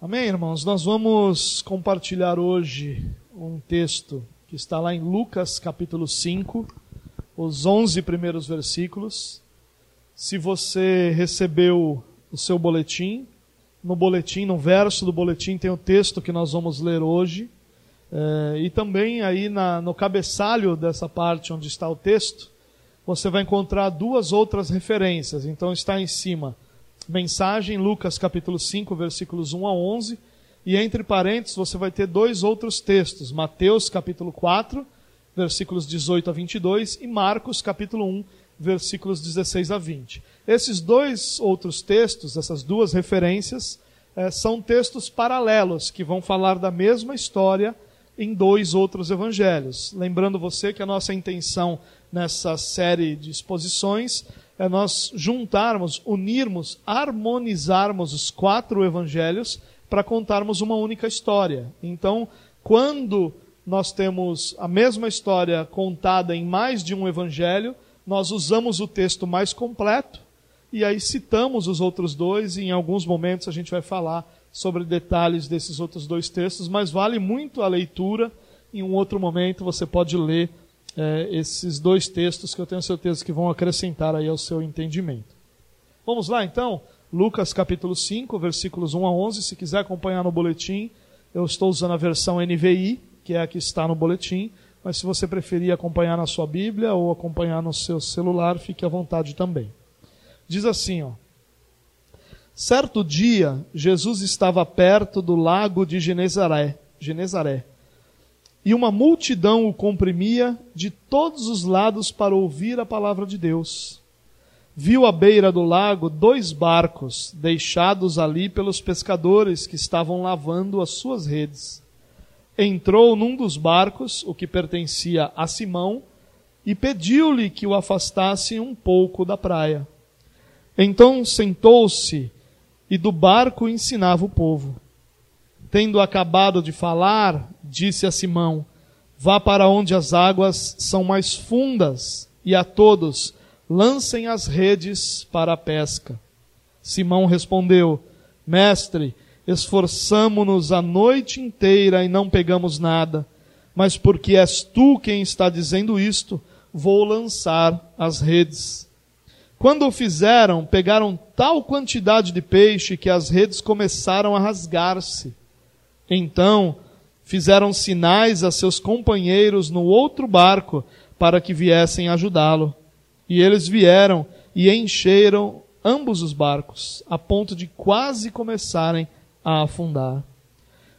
Amém, irmãos? Nós vamos compartilhar hoje um texto que está lá em Lucas capítulo 5, os 11 primeiros versículos. Se você recebeu o seu boletim, no boletim, no verso do boletim, tem o texto que nós vamos ler hoje. É, e também aí na, no cabeçalho dessa parte onde está o texto, você vai encontrar duas outras referências. Então está em cima mensagem, Lucas capítulo 5, versículos 1 a 11, e entre parênteses você vai ter dois outros textos, Mateus capítulo 4, versículos 18 a 22, e Marcos capítulo 1, versículos 16 a 20. Esses dois outros textos, essas duas referências, eh, são textos paralelos que vão falar da mesma história em dois outros evangelhos. Lembrando você que a nossa intenção nessa série de exposições é nós juntarmos, unirmos, harmonizarmos os quatro evangelhos para contarmos uma única história. Então, quando nós temos a mesma história contada em mais de um evangelho, nós usamos o texto mais completo e aí citamos os outros dois e em alguns momentos a gente vai falar sobre detalhes desses outros dois textos, mas vale muito a leitura. Em um outro momento você pode ler é, esses dois textos que eu tenho certeza que vão acrescentar aí ao seu entendimento. Vamos lá então, Lucas capítulo 5, versículos 1 a 11. Se quiser acompanhar no boletim, eu estou usando a versão NVI, que é a que está no boletim, mas se você preferir acompanhar na sua Bíblia ou acompanhar no seu celular, fique à vontade também. Diz assim, ó. Certo dia, Jesus estava perto do lago de Genezaré, Genezaré e uma multidão o comprimia de todos os lados para ouvir a palavra de Deus. Viu à beira do lago dois barcos deixados ali pelos pescadores que estavam lavando as suas redes. Entrou num dos barcos, o que pertencia a Simão, e pediu-lhe que o afastasse um pouco da praia. Então sentou-se e do barco ensinava o povo. Tendo acabado de falar, disse a Simão: Vá para onde as águas são mais fundas, e a todos lancem as redes para a pesca. Simão respondeu: Mestre, esforçamo-nos a noite inteira e não pegamos nada, mas porque és tu quem está dizendo isto, vou lançar as redes. Quando o fizeram, pegaram tal quantidade de peixe que as redes começaram a rasgar-se. Então fizeram sinais a seus companheiros no outro barco para que viessem ajudá-lo. E eles vieram e encheram ambos os barcos, a ponto de quase começarem a afundar.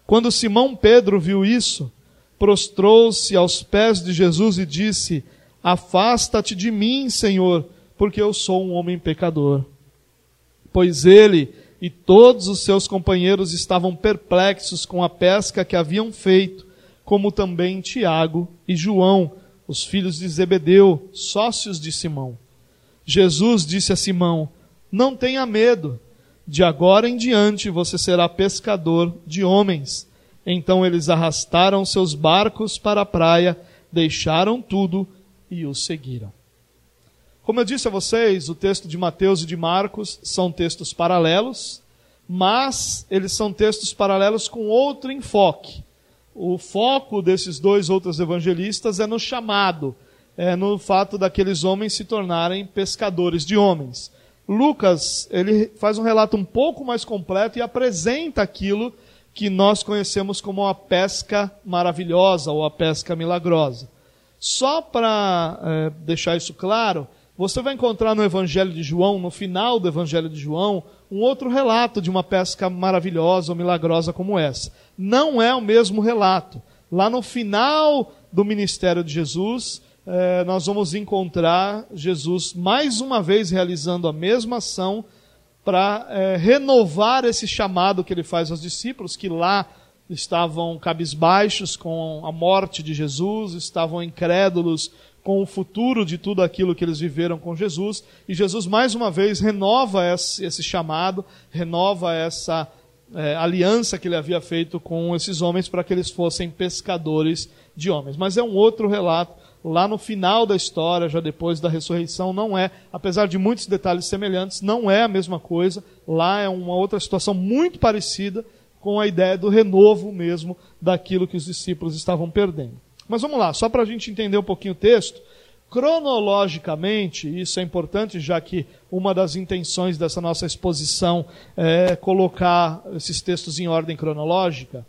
Quando Simão Pedro viu isso, prostrou-se aos pés de Jesus e disse: Afasta-te de mim, Senhor, porque eu sou um homem pecador. Pois ele e todos os seus companheiros estavam perplexos com a pesca que haviam feito, como também Tiago e João, os filhos de Zebedeu, sócios de Simão. Jesus disse a Simão: Não tenha medo, de agora em diante você será pescador de homens. Então eles arrastaram seus barcos para a praia, deixaram tudo e o seguiram. Como eu disse a vocês, o texto de Mateus e de Marcos são textos paralelos, mas eles são textos paralelos com outro enfoque. O foco desses dois outros evangelistas é no chamado, é no fato daqueles homens se tornarem pescadores de homens. Lucas, ele faz um relato um pouco mais completo e apresenta aquilo que nós conhecemos como a pesca maravilhosa ou a pesca milagrosa. Só para é, deixar isso claro, você vai encontrar no Evangelho de João, no final do Evangelho de João, um outro relato de uma pesca maravilhosa ou milagrosa como essa. Não é o mesmo relato. Lá no final do ministério de Jesus, eh, nós vamos encontrar Jesus mais uma vez realizando a mesma ação para eh, renovar esse chamado que ele faz aos discípulos, que lá estavam cabisbaixos com a morte de Jesus, estavam incrédulos com o futuro de tudo aquilo que eles viveram com Jesus. E Jesus, mais uma vez, renova esse, chamado, renova essa é, aliança que ele havia feito com esses homens para que eles fossem pescadores de homens. Mas é um outro relato. Lá no final da história, já depois da ressurreição, não é, apesar de muitos detalhes semelhantes, não é a mesma coisa. Lá é uma outra situação muito parecida com a ideia do renovo mesmo daquilo que os discípulos estavam perdendo. Mas vamos lá, só para a gente entender um pouquinho o texto. Cronologicamente, isso é importante, já que uma das intenções dessa nossa exposição é colocar esses textos em ordem cronológica.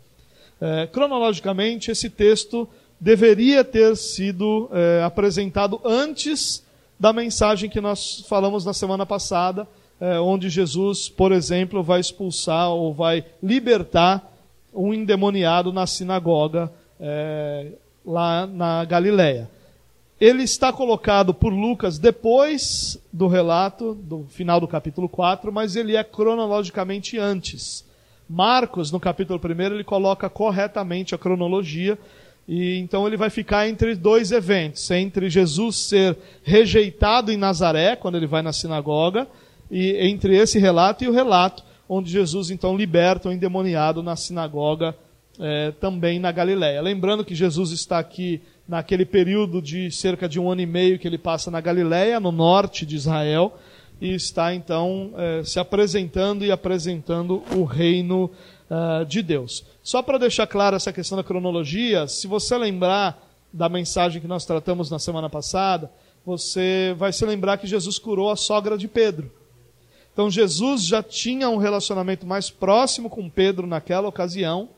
É, cronologicamente, esse texto deveria ter sido é, apresentado antes da mensagem que nós falamos na semana passada, é, onde Jesus, por exemplo, vai expulsar ou vai libertar um endemoniado na sinagoga é, lá na Galileia. Ele está colocado por Lucas depois do relato, do final do capítulo 4, mas ele é cronologicamente antes. Marcos, no capítulo 1, ele coloca corretamente a cronologia, e então ele vai ficar entre dois eventos, entre Jesus ser rejeitado em Nazaré, quando ele vai na sinagoga, e entre esse relato e o relato onde Jesus então liberta o endemoniado na sinagoga é, também na Galiléia. Lembrando que Jesus está aqui naquele período de cerca de um ano e meio que ele passa na Galiléia, no norte de Israel, e está então é, se apresentando e apresentando o reino uh, de Deus. Só para deixar clara essa questão da cronologia, se você lembrar da mensagem que nós tratamos na semana passada, você vai se lembrar que Jesus curou a sogra de Pedro. Então Jesus já tinha um relacionamento mais próximo com Pedro naquela ocasião,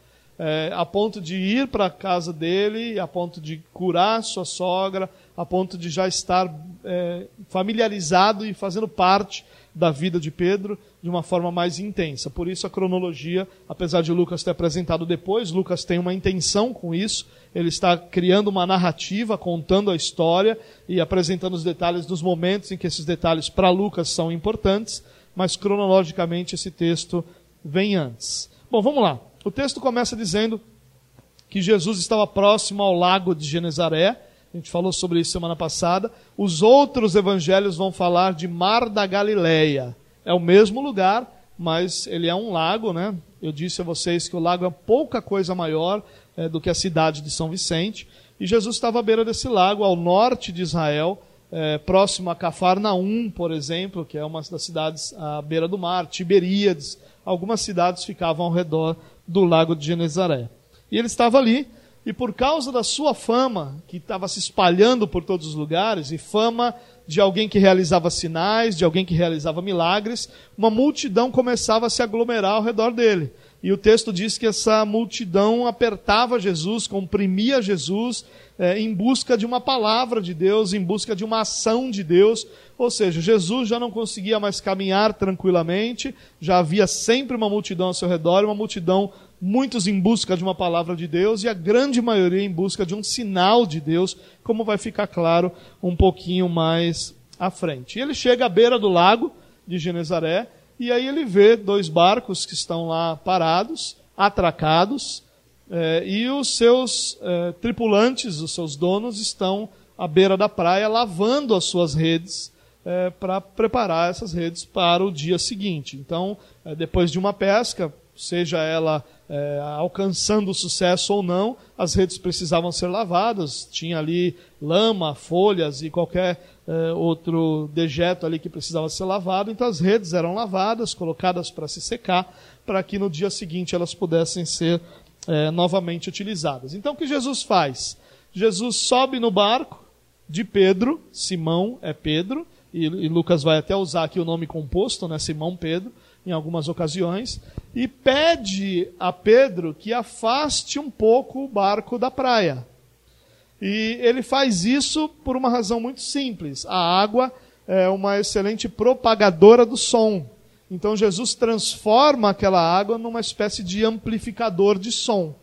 é, a ponto de ir para a casa dele, a ponto de curar sua sogra, a ponto de já estar é, familiarizado e fazendo parte da vida de Pedro de uma forma mais intensa. Por isso a cronologia, apesar de Lucas ter apresentado depois, Lucas tem uma intenção com isso. Ele está criando uma narrativa, contando a história e apresentando os detalhes dos momentos em que esses detalhes para Lucas são importantes, mas cronologicamente esse texto vem antes. Bom, vamos lá. O texto começa dizendo que Jesus estava próximo ao lago de Genezaré. A gente falou sobre isso semana passada. Os outros evangelhos vão falar de Mar da Galileia. É o mesmo lugar, mas ele é um lago, né? Eu disse a vocês que o lago é pouca coisa maior é, do que a cidade de São Vicente. E Jesus estava à beira desse lago, ao norte de Israel, é, próximo a Cafarnaum, por exemplo, que é uma das cidades à beira do mar, Tiberíades. Algumas cidades ficavam ao redor do lago de Genezaré. E ele estava ali, e por causa da sua fama, que estava se espalhando por todos os lugares, e fama de alguém que realizava sinais, de alguém que realizava milagres, uma multidão começava a se aglomerar ao redor dele. E o texto diz que essa multidão apertava Jesus, comprimia Jesus, é, em busca de uma palavra de Deus, em busca de uma ação de Deus. Ou seja, Jesus já não conseguia mais caminhar tranquilamente, já havia sempre uma multidão ao seu redor, uma multidão, muitos em busca de uma palavra de Deus e a grande maioria em busca de um sinal de Deus, como vai ficar claro um pouquinho mais à frente. E ele chega à beira do lago de Genezaré e aí ele vê dois barcos que estão lá parados, atracados, eh, e os seus eh, tripulantes, os seus donos, estão à beira da praia lavando as suas redes é, para preparar essas redes para o dia seguinte. Então, é, depois de uma pesca, seja ela é, alcançando sucesso ou não, as redes precisavam ser lavadas. Tinha ali lama, folhas e qualquer é, outro dejeto ali que precisava ser lavado. Então, as redes eram lavadas, colocadas para se secar, para que no dia seguinte elas pudessem ser é, novamente utilizadas. Então, o que Jesus faz? Jesus sobe no barco de Pedro, Simão é Pedro, e, e Lucas vai até usar aqui o nome composto, né, Simão Pedro, em algumas ocasiões, e pede a Pedro que afaste um pouco o barco da praia. E ele faz isso por uma razão muito simples. A água é uma excelente propagadora do som. Então Jesus transforma aquela água numa espécie de amplificador de som.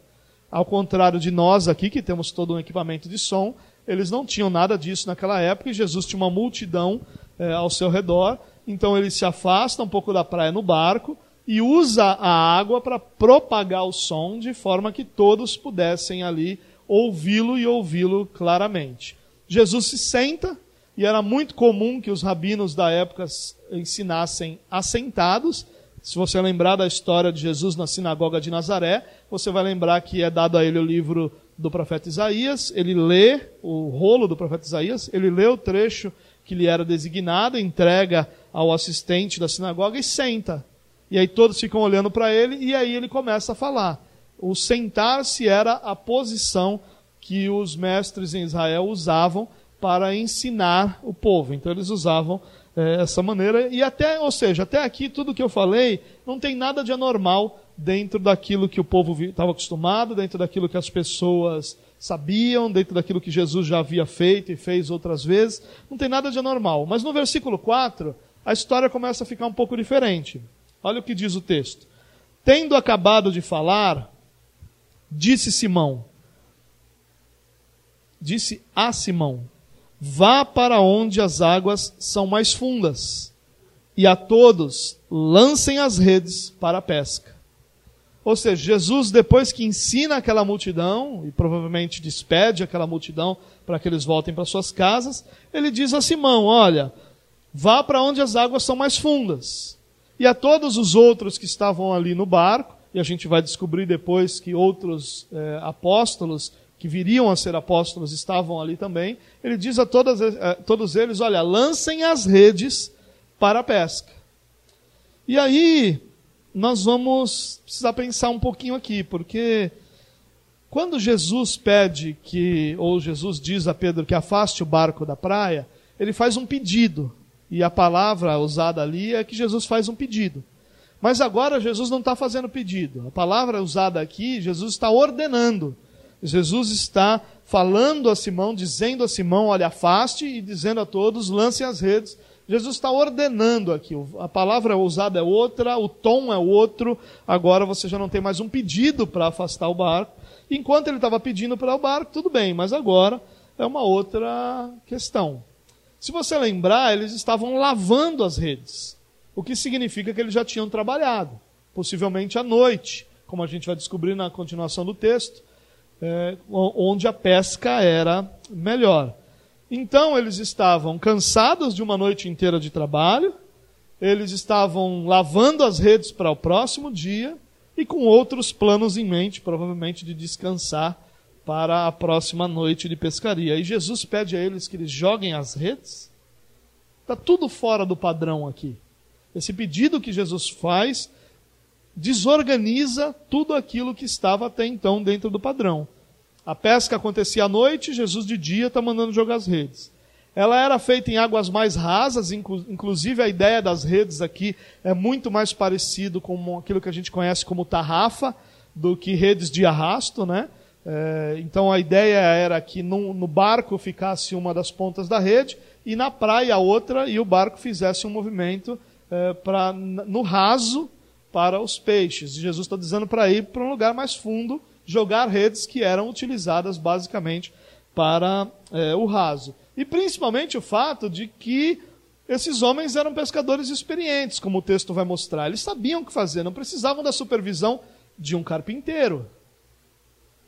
Ao contrário de nós aqui, que temos todo um equipamento de som, eles não tinham nada disso naquela época e Jesus tinha uma multidão é, ao seu redor. Então ele se afasta um pouco da praia no barco e usa a água para propagar o som de forma que todos pudessem ali ouvi-lo e ouvi-lo claramente. Jesus se senta e era muito comum que os rabinos da época ensinassem assentados. Se você lembrar da história de Jesus na sinagoga de Nazaré, você vai lembrar que é dado a ele o livro do profeta Isaías, ele lê o rolo do profeta Isaías, ele lê o trecho que lhe era designado, entrega ao assistente da sinagoga e senta. E aí todos ficam olhando para ele e aí ele começa a falar. O sentar-se era a posição que os mestres em Israel usavam para ensinar o povo. Então eles usavam é, essa maneira e até, ou seja, até aqui tudo que eu falei não tem nada de anormal dentro daquilo que o povo estava acostumado, dentro daquilo que as pessoas sabiam, dentro daquilo que Jesus já havia feito e fez outras vezes. Não tem nada de anormal. Mas no versículo 4, a história começa a ficar um pouco diferente. Olha o que diz o texto. Tendo acabado de falar, disse Simão, disse a Simão: Vá para onde as águas são mais fundas, e a todos lancem as redes para a pesca. Ou seja, Jesus, depois que ensina aquela multidão, e provavelmente despede aquela multidão para que eles voltem para suas casas, ele diz a Simão: Olha, vá para onde as águas são mais fundas. E a todos os outros que estavam ali no barco, e a gente vai descobrir depois que outros é, apóstolos que viriam a ser apóstolos estavam ali também, ele diz a todas, a todos eles: Olha, lancem as redes para a pesca. E aí, nós vamos precisar pensar um pouquinho aqui, porque quando Jesus pede que, ou Jesus diz a Pedro que afaste o barco da praia, ele faz um pedido. E a palavra usada ali é que Jesus faz um pedido. Mas agora Jesus não está fazendo pedido. A palavra usada aqui, Jesus está ordenando. Jesus está falando a Simão, dizendo a Simão, olha, afaste, e dizendo a todos, lancem as redes, Jesus está ordenando aqui. A palavra usada é outra, o tom é outro. Agora você já não tem mais um pedido para afastar o barco. Enquanto ele estava pedindo para o barco, tudo bem, mas agora é uma outra questão. Se você lembrar, eles estavam lavando as redes, o que significa que eles já tinham trabalhado, possivelmente à noite, como a gente vai descobrir na continuação do texto, é, onde a pesca era melhor. Então eles estavam cansados de uma noite inteira de trabalho, eles estavam lavando as redes para o próximo dia e com outros planos em mente, provavelmente de descansar para a próxima noite de pescaria. E Jesus pede a eles que eles joguem as redes. Está tudo fora do padrão aqui. Esse pedido que Jesus faz desorganiza tudo aquilo que estava até então dentro do padrão. A pesca acontecia à noite, Jesus de dia está mandando jogar as redes. Ela era feita em águas mais rasas, inclusive a ideia das redes aqui é muito mais parecido com aquilo que a gente conhece como tarrafa do que redes de arrasto, né? É, então a ideia era que no, no, barco ficasse uma das pontas da rede e na praia outra e o barco fizesse um movimento é, no raso para os peixes. E Jesus está dizendo para ir para um lugar mais fundo jogar redes que eram utilizadas basicamente para é, o raso. E principalmente o fato de que esses homens eram pescadores experientes, como o texto vai mostrar. Eles sabiam o que fazer, não precisavam da supervisão de um carpinteiro.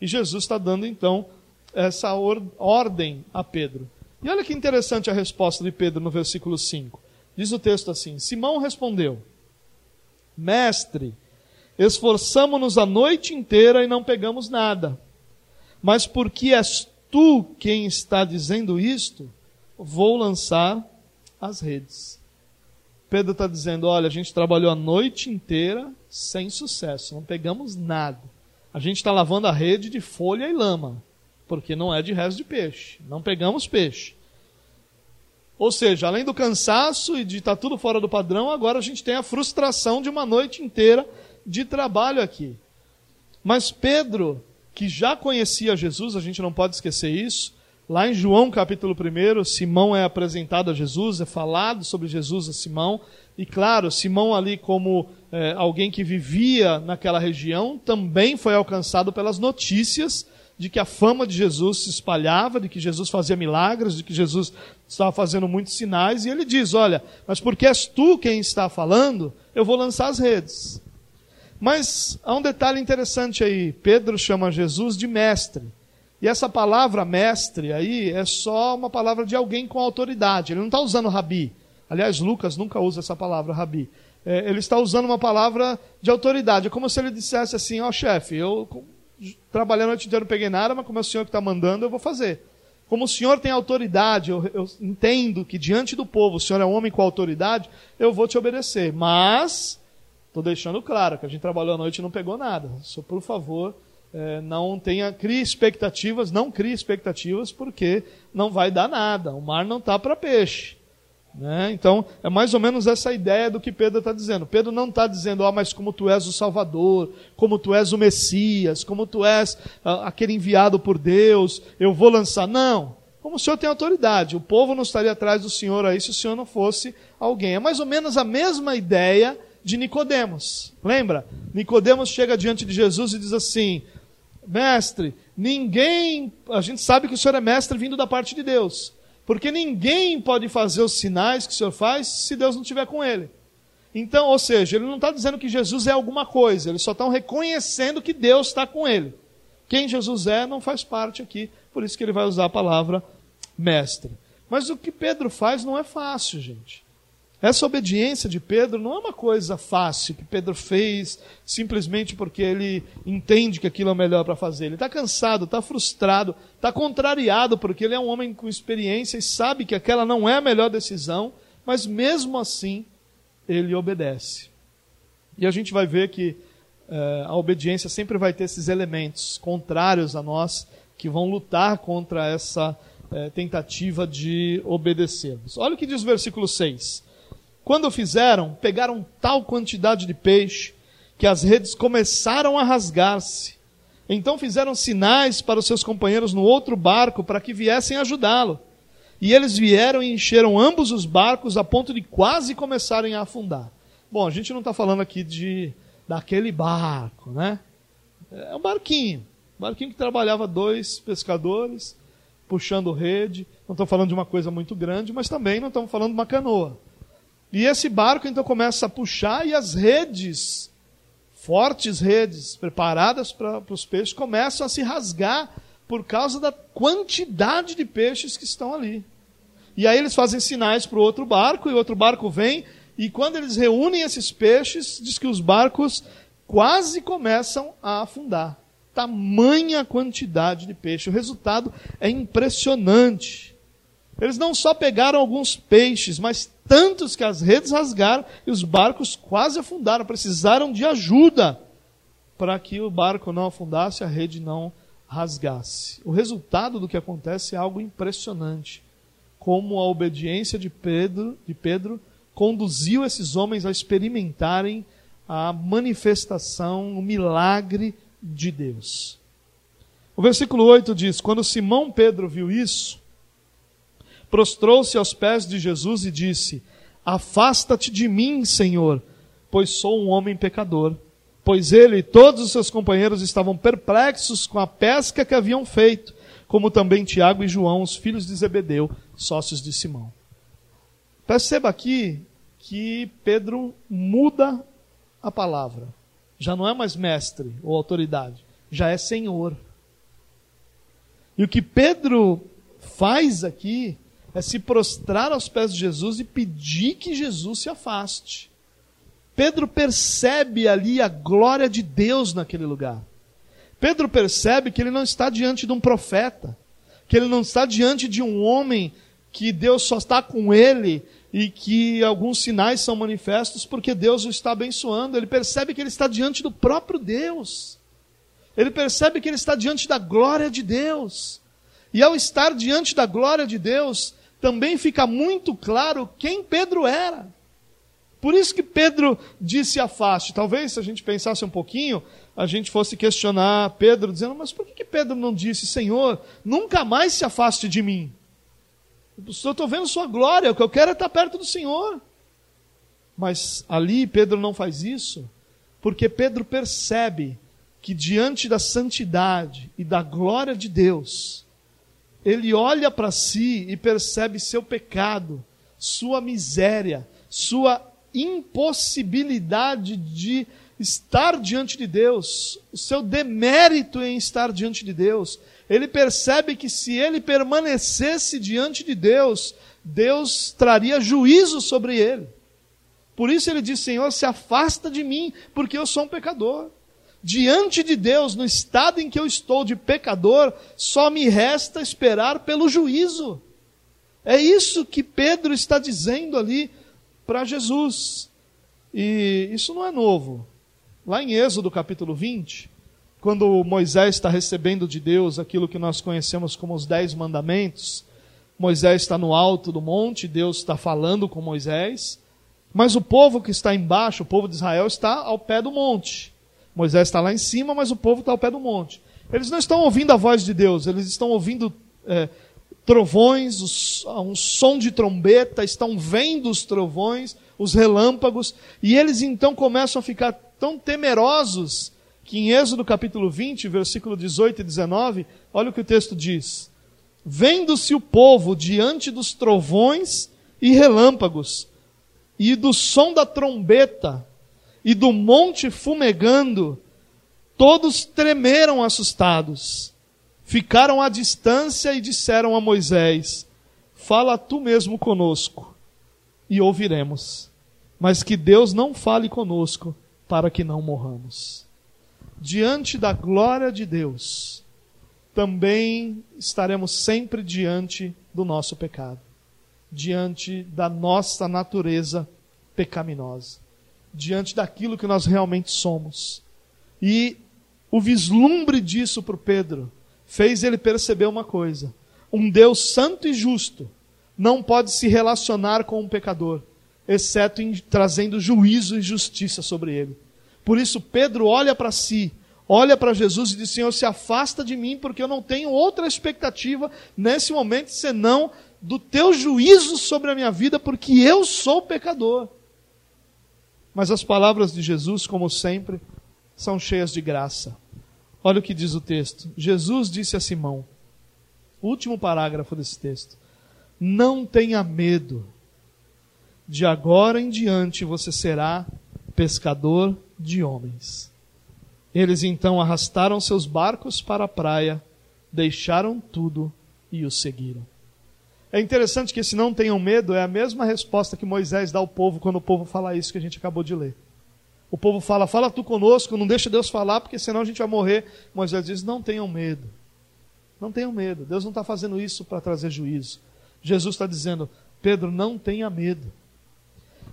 E Jesus está dando então essa or ordem a Pedro. E olha que interessante a resposta de Pedro no versículo 5. Diz o texto assim: Simão respondeu: Mestre, Esforçamo-nos a noite inteira e não pegamos nada. Mas porque és tu quem está dizendo isto, vou lançar as redes. Pedro está dizendo: olha, a gente trabalhou a noite inteira sem sucesso, não pegamos nada. A gente está lavando a rede de folha e lama, porque não é de resto de peixe. Não pegamos peixe. Ou seja, além do cansaço e de estar tá tudo fora do padrão, agora a gente tem a frustração de uma noite inteira de trabalho aqui. Mas Pedro, que já conhecia Jesus, a gente não pode esquecer isso, lá em João capítulo 1, Simão é apresentado a Jesus, é falado sobre Jesus a Simão, e claro, Simão ali como é, alguém que vivia naquela região, também foi alcançado pelas notícias de que a fama de Jesus se espalhava, de que Jesus fazia milagres, de que Jesus estava fazendo muitos sinais, e ele diz: Olha, mas porque és tu quem está falando, eu vou lançar as redes. Mas há um detalhe interessante aí. Pedro chama Jesus de mestre. E essa palavra mestre aí é só uma palavra de alguém com autoridade. Ele não está usando rabi. Aliás, Lucas nunca usa essa palavra rabi. É, ele está usando uma palavra de autoridade. É como se ele dissesse assim: Ó oh, chefe, eu trabalhei a noite inteira, não peguei nada, mas como é o senhor que está mandando, eu vou fazer. Como o senhor tem autoridade, eu, eu entendo que diante do povo o senhor é um homem com autoridade, eu vou te obedecer. Mas Estou deixando claro que a gente trabalhou à noite e não pegou nada. Só, por favor, é, não tenha, crie expectativas, não crie expectativas, porque não vai dar nada. O mar não está para peixe. Né? Então, é mais ou menos essa ideia do que Pedro está dizendo. Pedro não está dizendo, oh, mas como tu és o Salvador, como tu és o Messias, como tu és ah, aquele enviado por Deus, eu vou lançar. Não. Como o Senhor tem autoridade. O povo não estaria atrás do Senhor aí se o Senhor não fosse alguém. É mais ou menos a mesma ideia de Nicodemos. Lembra? Nicodemos chega diante de Jesus e diz assim: Mestre, ninguém. A gente sabe que o Senhor é mestre vindo da parte de Deus. Porque ninguém pode fazer os sinais que o Senhor faz se Deus não estiver com ele. Então, ou seja, ele não está dizendo que Jesus é alguma coisa, eles só estão reconhecendo que Deus está com ele. Quem Jesus é não faz parte aqui, por isso que ele vai usar a palavra mestre. Mas o que Pedro faz não é fácil, gente. Essa obediência de Pedro não é uma coisa fácil que Pedro fez simplesmente porque ele entende que aquilo é o melhor para fazer. Ele está cansado, está frustrado, está contrariado porque ele é um homem com experiência e sabe que aquela não é a melhor decisão, mas mesmo assim ele obedece. E a gente vai ver que eh, a obediência sempre vai ter esses elementos contrários a nós que vão lutar contra essa eh, tentativa de obedecermos. Olha o que diz o versículo 6. Quando fizeram, pegaram tal quantidade de peixe que as redes começaram a rasgar-se. Então fizeram sinais para os seus companheiros no outro barco para que viessem ajudá-lo. E eles vieram e encheram ambos os barcos a ponto de quase começarem a afundar. Bom, a gente não está falando aqui de daquele barco, né? É um barquinho, um barquinho que trabalhava dois pescadores puxando rede. Não estou falando de uma coisa muito grande, mas também não estamos falando de uma canoa. E esse barco então começa a puxar e as redes, fortes redes, preparadas para os peixes, começam a se rasgar por causa da quantidade de peixes que estão ali. E aí eles fazem sinais para o outro barco, e o outro barco vem, e quando eles reúnem esses peixes, diz que os barcos quase começam a afundar. Tamanha quantidade de peixe. O resultado é impressionante. Eles não só pegaram alguns peixes, mas tantos que as redes rasgaram e os barcos quase afundaram. Precisaram de ajuda para que o barco não afundasse, a rede não rasgasse. O resultado do que acontece é algo impressionante. Como a obediência de Pedro, de Pedro conduziu esses homens a experimentarem a manifestação, o milagre de Deus. O versículo 8 diz: Quando Simão Pedro viu isso, prostrou-se aos pés de Jesus e disse: Afasta-te de mim, Senhor, pois sou um homem pecador. Pois ele e todos os seus companheiros estavam perplexos com a pesca que haviam feito, como também Tiago e João, os filhos de Zebedeu, sócios de Simão. Perceba aqui que Pedro muda a palavra. Já não é mais mestre ou autoridade, já é senhor. E o que Pedro faz aqui é se prostrar aos pés de Jesus e pedir que Jesus se afaste. Pedro percebe ali a glória de Deus naquele lugar. Pedro percebe que ele não está diante de um profeta, que ele não está diante de um homem que Deus só está com ele e que alguns sinais são manifestos porque Deus o está abençoando. Ele percebe que ele está diante do próprio Deus. Ele percebe que ele está diante da glória de Deus. E ao estar diante da glória de Deus, também fica muito claro quem Pedro era. Por isso que Pedro disse afaste. Talvez se a gente pensasse um pouquinho, a gente fosse questionar Pedro, dizendo, mas por que Pedro não disse, Senhor, nunca mais se afaste de mim? Eu estou vendo sua glória, o que eu quero é estar perto do Senhor. Mas ali Pedro não faz isso, porque Pedro percebe que diante da santidade e da glória de Deus, ele olha para si e percebe seu pecado, sua miséria, sua impossibilidade de estar diante de Deus, o seu demérito em estar diante de Deus. Ele percebe que se ele permanecesse diante de Deus, Deus traria juízo sobre ele. Por isso ele diz: Senhor, se afasta de mim, porque eu sou um pecador diante de Deus, no estado em que eu estou de pecador, só me resta esperar pelo juízo. É isso que Pedro está dizendo ali para Jesus. E isso não é novo. Lá em Êxodo capítulo 20, quando Moisés está recebendo de Deus aquilo que nós conhecemos como os Dez Mandamentos, Moisés está no alto do monte, Deus está falando com Moisés, mas o povo que está embaixo, o povo de Israel, está ao pé do monte. Moisés está lá em cima, mas o povo está ao pé do monte. Eles não estão ouvindo a voz de Deus, eles estão ouvindo é, trovões, os, um som de trombeta, estão vendo os trovões, os relâmpagos, e eles então começam a ficar tão temerosos que em Êxodo capítulo 20, versículo 18 e 19, olha o que o texto diz. Vendo-se o povo diante dos trovões e relâmpagos, e do som da trombeta, e do monte fumegando, todos tremeram assustados. Ficaram à distância e disseram a Moisés: Fala tu mesmo conosco, e ouviremos. Mas que Deus não fale conosco, para que não morramos. Diante da glória de Deus, também estaremos sempre diante do nosso pecado, diante da nossa natureza pecaminosa diante daquilo que nós realmente somos. E o vislumbre disso para o Pedro fez ele perceber uma coisa: um Deus santo e justo não pode se relacionar com um pecador, exceto em, trazendo juízo e justiça sobre ele. Por isso, Pedro olha para si, olha para Jesus e diz: Senhor, se afasta de mim, porque eu não tenho outra expectativa nesse momento senão do teu juízo sobre a minha vida, porque eu sou pecador. Mas as palavras de Jesus, como sempre, são cheias de graça. Olha o que diz o texto. Jesus disse a Simão, último parágrafo desse texto: Não tenha medo, de agora em diante você será pescador de homens. Eles então arrastaram seus barcos para a praia, deixaram tudo e o seguiram. É interessante que esse não tenham medo é a mesma resposta que Moisés dá ao povo quando o povo fala isso que a gente acabou de ler. O povo fala, fala tu conosco, não deixa Deus falar, porque senão a gente vai morrer. Moisés diz, não tenham medo. Não tenham medo. Deus não está fazendo isso para trazer juízo. Jesus está dizendo, Pedro, não tenha medo.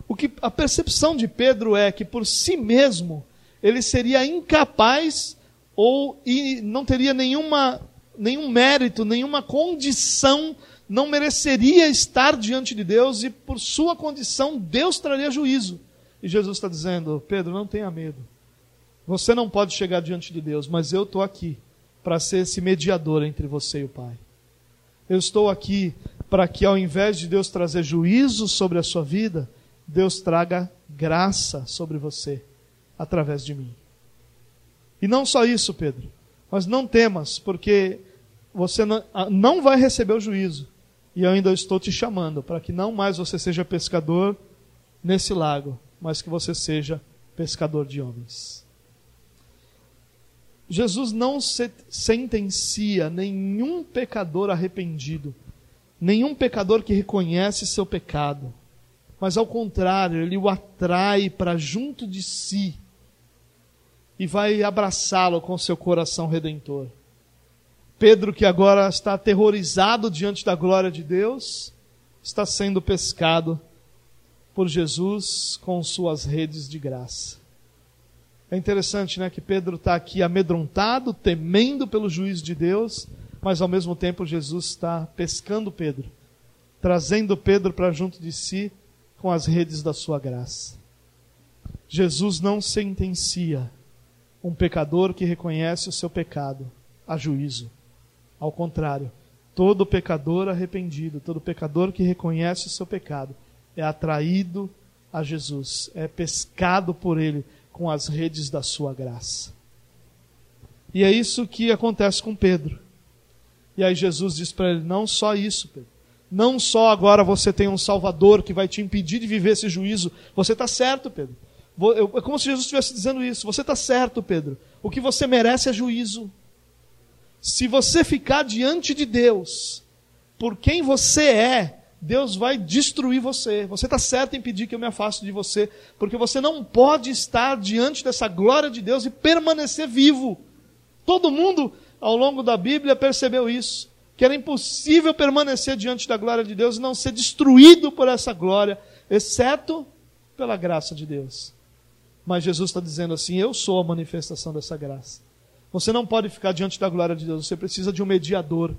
O que a percepção de Pedro é que por si mesmo ele seria incapaz ou não teria nenhuma, nenhum mérito, nenhuma condição não mereceria estar diante de Deus e, por sua condição, Deus traria juízo. E Jesus está dizendo: Pedro, não tenha medo. Você não pode chegar diante de Deus, mas eu estou aqui para ser esse mediador entre você e o Pai. Eu estou aqui para que, ao invés de Deus trazer juízo sobre a sua vida, Deus traga graça sobre você através de mim. E não só isso, Pedro, mas não temas, porque você não vai receber o juízo, e eu ainda estou te chamando para que não mais você seja pescador nesse lago, mas que você seja pescador de homens. Jesus não sentencia nenhum pecador arrependido, nenhum pecador que reconhece seu pecado, mas ao contrário, ele o atrai para junto de si e vai abraçá-lo com seu coração redentor. Pedro, que agora está aterrorizado diante da glória de Deus, está sendo pescado por Jesus com suas redes de graça. É interessante, né, que Pedro está aqui amedrontado, temendo pelo juízo de Deus, mas ao mesmo tempo Jesus está pescando Pedro, trazendo Pedro para junto de si com as redes da sua graça. Jesus não sentencia um pecador que reconhece o seu pecado a juízo. Ao contrário, todo pecador arrependido, todo pecador que reconhece o seu pecado, é atraído a Jesus, é pescado por Ele com as redes da sua graça. E é isso que acontece com Pedro. E aí Jesus diz para ele: não só isso, Pedro. Não só agora você tem um Salvador que vai te impedir de viver esse juízo. Você está certo, Pedro. É como se Jesus estivesse dizendo isso. Você está certo, Pedro. O que você merece é juízo. Se você ficar diante de Deus por quem você é, Deus vai destruir você. Você está certo em pedir que eu me afaste de você, porque você não pode estar diante dessa glória de Deus e permanecer vivo. Todo mundo ao longo da Bíblia percebeu isso, que era impossível permanecer diante da glória de Deus e não ser destruído por essa glória, exceto pela graça de Deus. Mas Jesus está dizendo assim: Eu sou a manifestação dessa graça. Você não pode ficar diante da glória de Deus, você precisa de um mediador.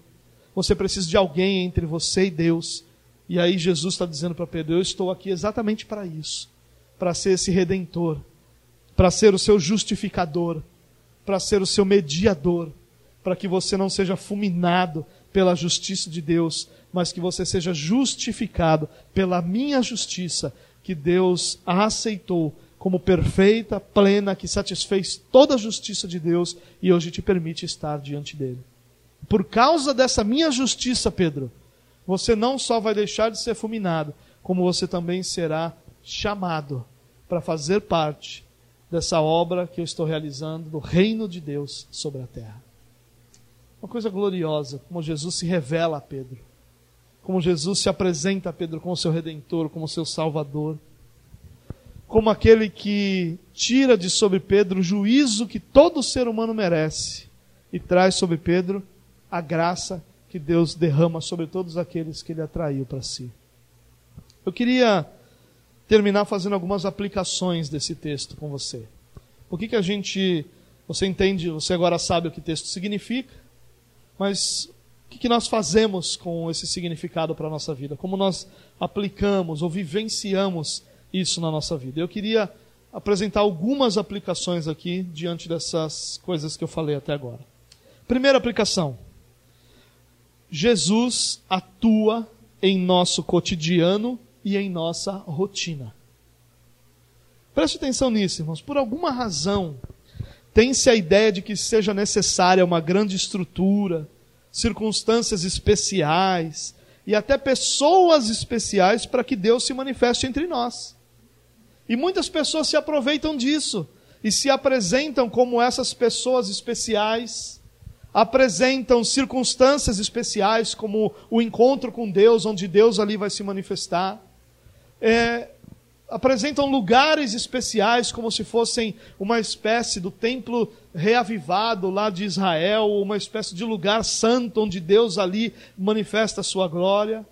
Você precisa de alguém entre você e Deus. E aí Jesus está dizendo para Pedro: Eu estou aqui exatamente para isso. Para ser esse redentor, para ser o seu justificador, para ser o seu mediador, para que você não seja fulminado pela justiça de Deus, mas que você seja justificado pela minha justiça, que Deus aceitou como perfeita, plena, que satisfez toda a justiça de Deus e hoje te permite estar diante dele. Por causa dessa minha justiça, Pedro, você não só vai deixar de ser fulminado, como você também será chamado para fazer parte dessa obra que eu estou realizando do reino de Deus sobre a terra. Uma coisa gloriosa, como Jesus se revela a Pedro, como Jesus se apresenta a Pedro como seu redentor, como seu salvador, como aquele que tira de sobre Pedro o juízo que todo ser humano merece e traz sobre Pedro a graça que Deus derrama sobre todos aqueles que ele atraiu para si. Eu queria terminar fazendo algumas aplicações desse texto com você. O que, que a gente. Você entende, você agora sabe o que texto significa, mas o que, que nós fazemos com esse significado para a nossa vida? Como nós aplicamos ou vivenciamos isso na nossa vida? Eu queria apresentar algumas aplicações aqui diante dessas coisas que eu falei até agora. Primeira aplicação: Jesus atua em nosso cotidiano e em nossa rotina. Preste atenção nisso, irmãos. Por alguma razão, tem-se a ideia de que seja necessária uma grande estrutura, circunstâncias especiais e até pessoas especiais para que Deus se manifeste entre nós. E muitas pessoas se aproveitam disso e se apresentam como essas pessoas especiais, apresentam circunstâncias especiais, como o encontro com Deus, onde Deus ali vai se manifestar é, apresentam lugares especiais como se fossem uma espécie do templo reavivado lá de Israel, uma espécie de lugar santo onde Deus ali manifesta a sua glória.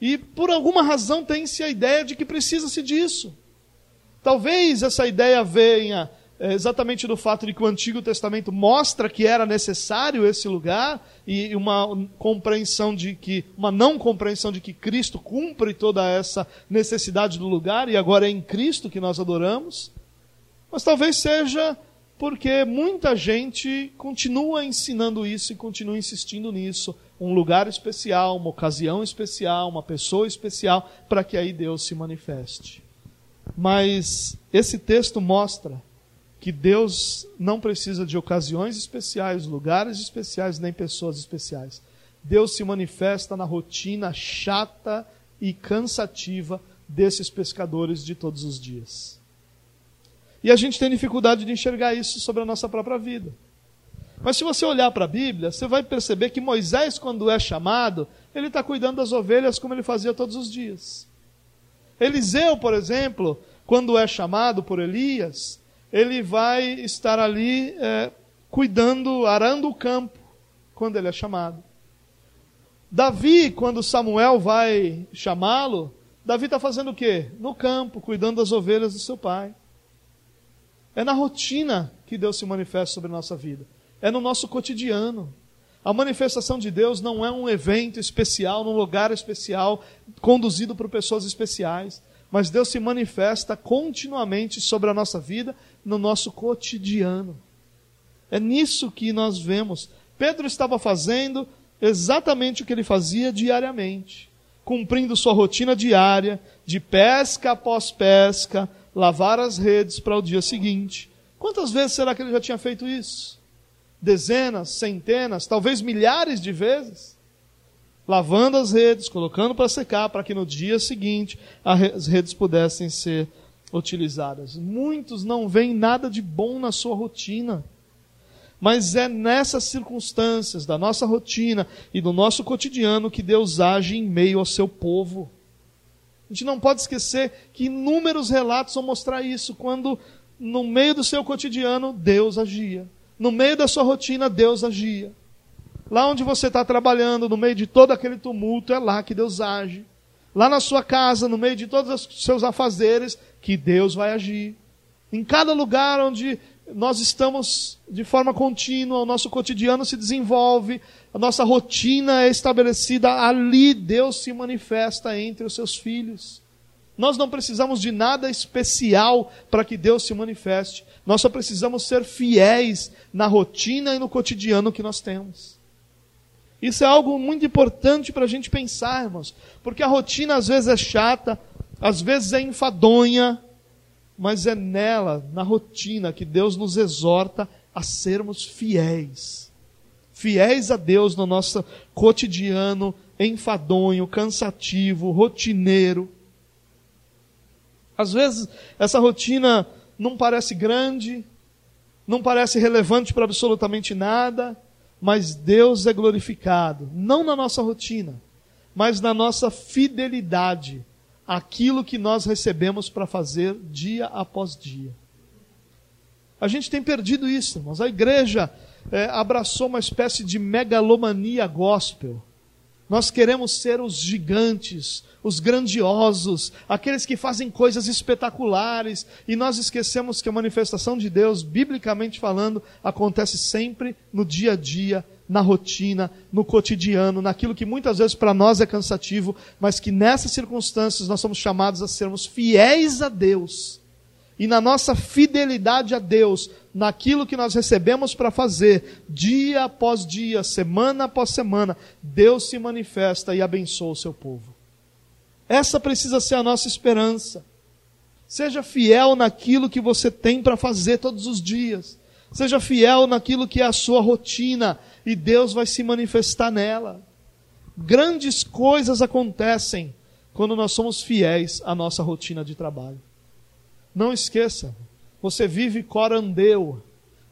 E por alguma razão tem-se a ideia de que precisa-se disso. Talvez essa ideia venha é, exatamente do fato de que o Antigo Testamento mostra que era necessário esse lugar e uma compreensão de que uma não compreensão de que Cristo cumpre toda essa necessidade do lugar e agora é em Cristo que nós adoramos. Mas talvez seja porque muita gente continua ensinando isso e continua insistindo nisso, um lugar especial, uma ocasião especial, uma pessoa especial para que aí Deus se manifeste. Mas esse texto mostra que Deus não precisa de ocasiões especiais, lugares especiais, nem pessoas especiais. Deus se manifesta na rotina chata e cansativa desses pescadores de todos os dias. E a gente tem dificuldade de enxergar isso sobre a nossa própria vida. Mas se você olhar para a Bíblia, você vai perceber que Moisés, quando é chamado, ele está cuidando das ovelhas como ele fazia todos os dias. Eliseu, por exemplo, quando é chamado por Elias, ele vai estar ali é, cuidando, arando o campo, quando ele é chamado. Davi, quando Samuel vai chamá-lo, Davi está fazendo o quê? No campo, cuidando das ovelhas do seu pai. É na rotina que Deus se manifesta sobre a nossa vida. É no nosso cotidiano. A manifestação de Deus não é um evento especial, num lugar especial, conduzido por pessoas especiais. Mas Deus se manifesta continuamente sobre a nossa vida no nosso cotidiano. É nisso que nós vemos. Pedro estava fazendo exatamente o que ele fazia diariamente, cumprindo sua rotina diária de pesca após pesca, lavar as redes para o dia seguinte. Quantas vezes será que ele já tinha feito isso? Dezenas, centenas, talvez milhares de vezes? Lavando as redes, colocando para secar, para que no dia seguinte as redes pudessem ser utilizadas. Muitos não veem nada de bom na sua rotina. Mas é nessas circunstâncias da nossa rotina e do nosso cotidiano que Deus age em meio ao seu povo. A gente não pode esquecer que inúmeros relatos vão mostrar isso, quando no meio do seu cotidiano Deus agia. No meio da sua rotina, Deus agia. Lá onde você está trabalhando, no meio de todo aquele tumulto, é lá que Deus age lá na sua casa, no meio de todos os seus afazeres, que Deus vai agir. Em cada lugar onde nós estamos de forma contínua, o nosso cotidiano se desenvolve, a nossa rotina é estabelecida, ali Deus se manifesta entre os seus filhos. Nós não precisamos de nada especial para que Deus se manifeste. Nós só precisamos ser fiéis na rotina e no cotidiano que nós temos. Isso é algo muito importante para a gente pensar, irmãos, porque a rotina às vezes é chata, às vezes é enfadonha, mas é nela, na rotina, que Deus nos exorta a sermos fiéis. Fiéis a Deus no nosso cotidiano, enfadonho, cansativo, rotineiro. Às vezes essa rotina não parece grande, não parece relevante para absolutamente nada, mas Deus é glorificado, não na nossa rotina, mas na nossa fidelidade àquilo que nós recebemos para fazer dia após dia. A gente tem perdido isso, irmãos. A igreja é, abraçou uma espécie de megalomania gospel. Nós queremos ser os gigantes, os grandiosos, aqueles que fazem coisas espetaculares, e nós esquecemos que a manifestação de Deus, biblicamente falando, acontece sempre no dia a dia, na rotina, no cotidiano, naquilo que muitas vezes para nós é cansativo, mas que nessas circunstâncias nós somos chamados a sermos fiéis a Deus e na nossa fidelidade a Deus, naquilo que nós recebemos para fazer, dia após dia, semana após semana, Deus se manifesta e abençoa o seu povo. Essa precisa ser a nossa esperança. Seja fiel naquilo que você tem para fazer todos os dias. Seja fiel naquilo que é a sua rotina e Deus vai se manifestar nela. Grandes coisas acontecem quando nós somos fiéis à nossa rotina de trabalho. Não esqueça, você vive corandeu,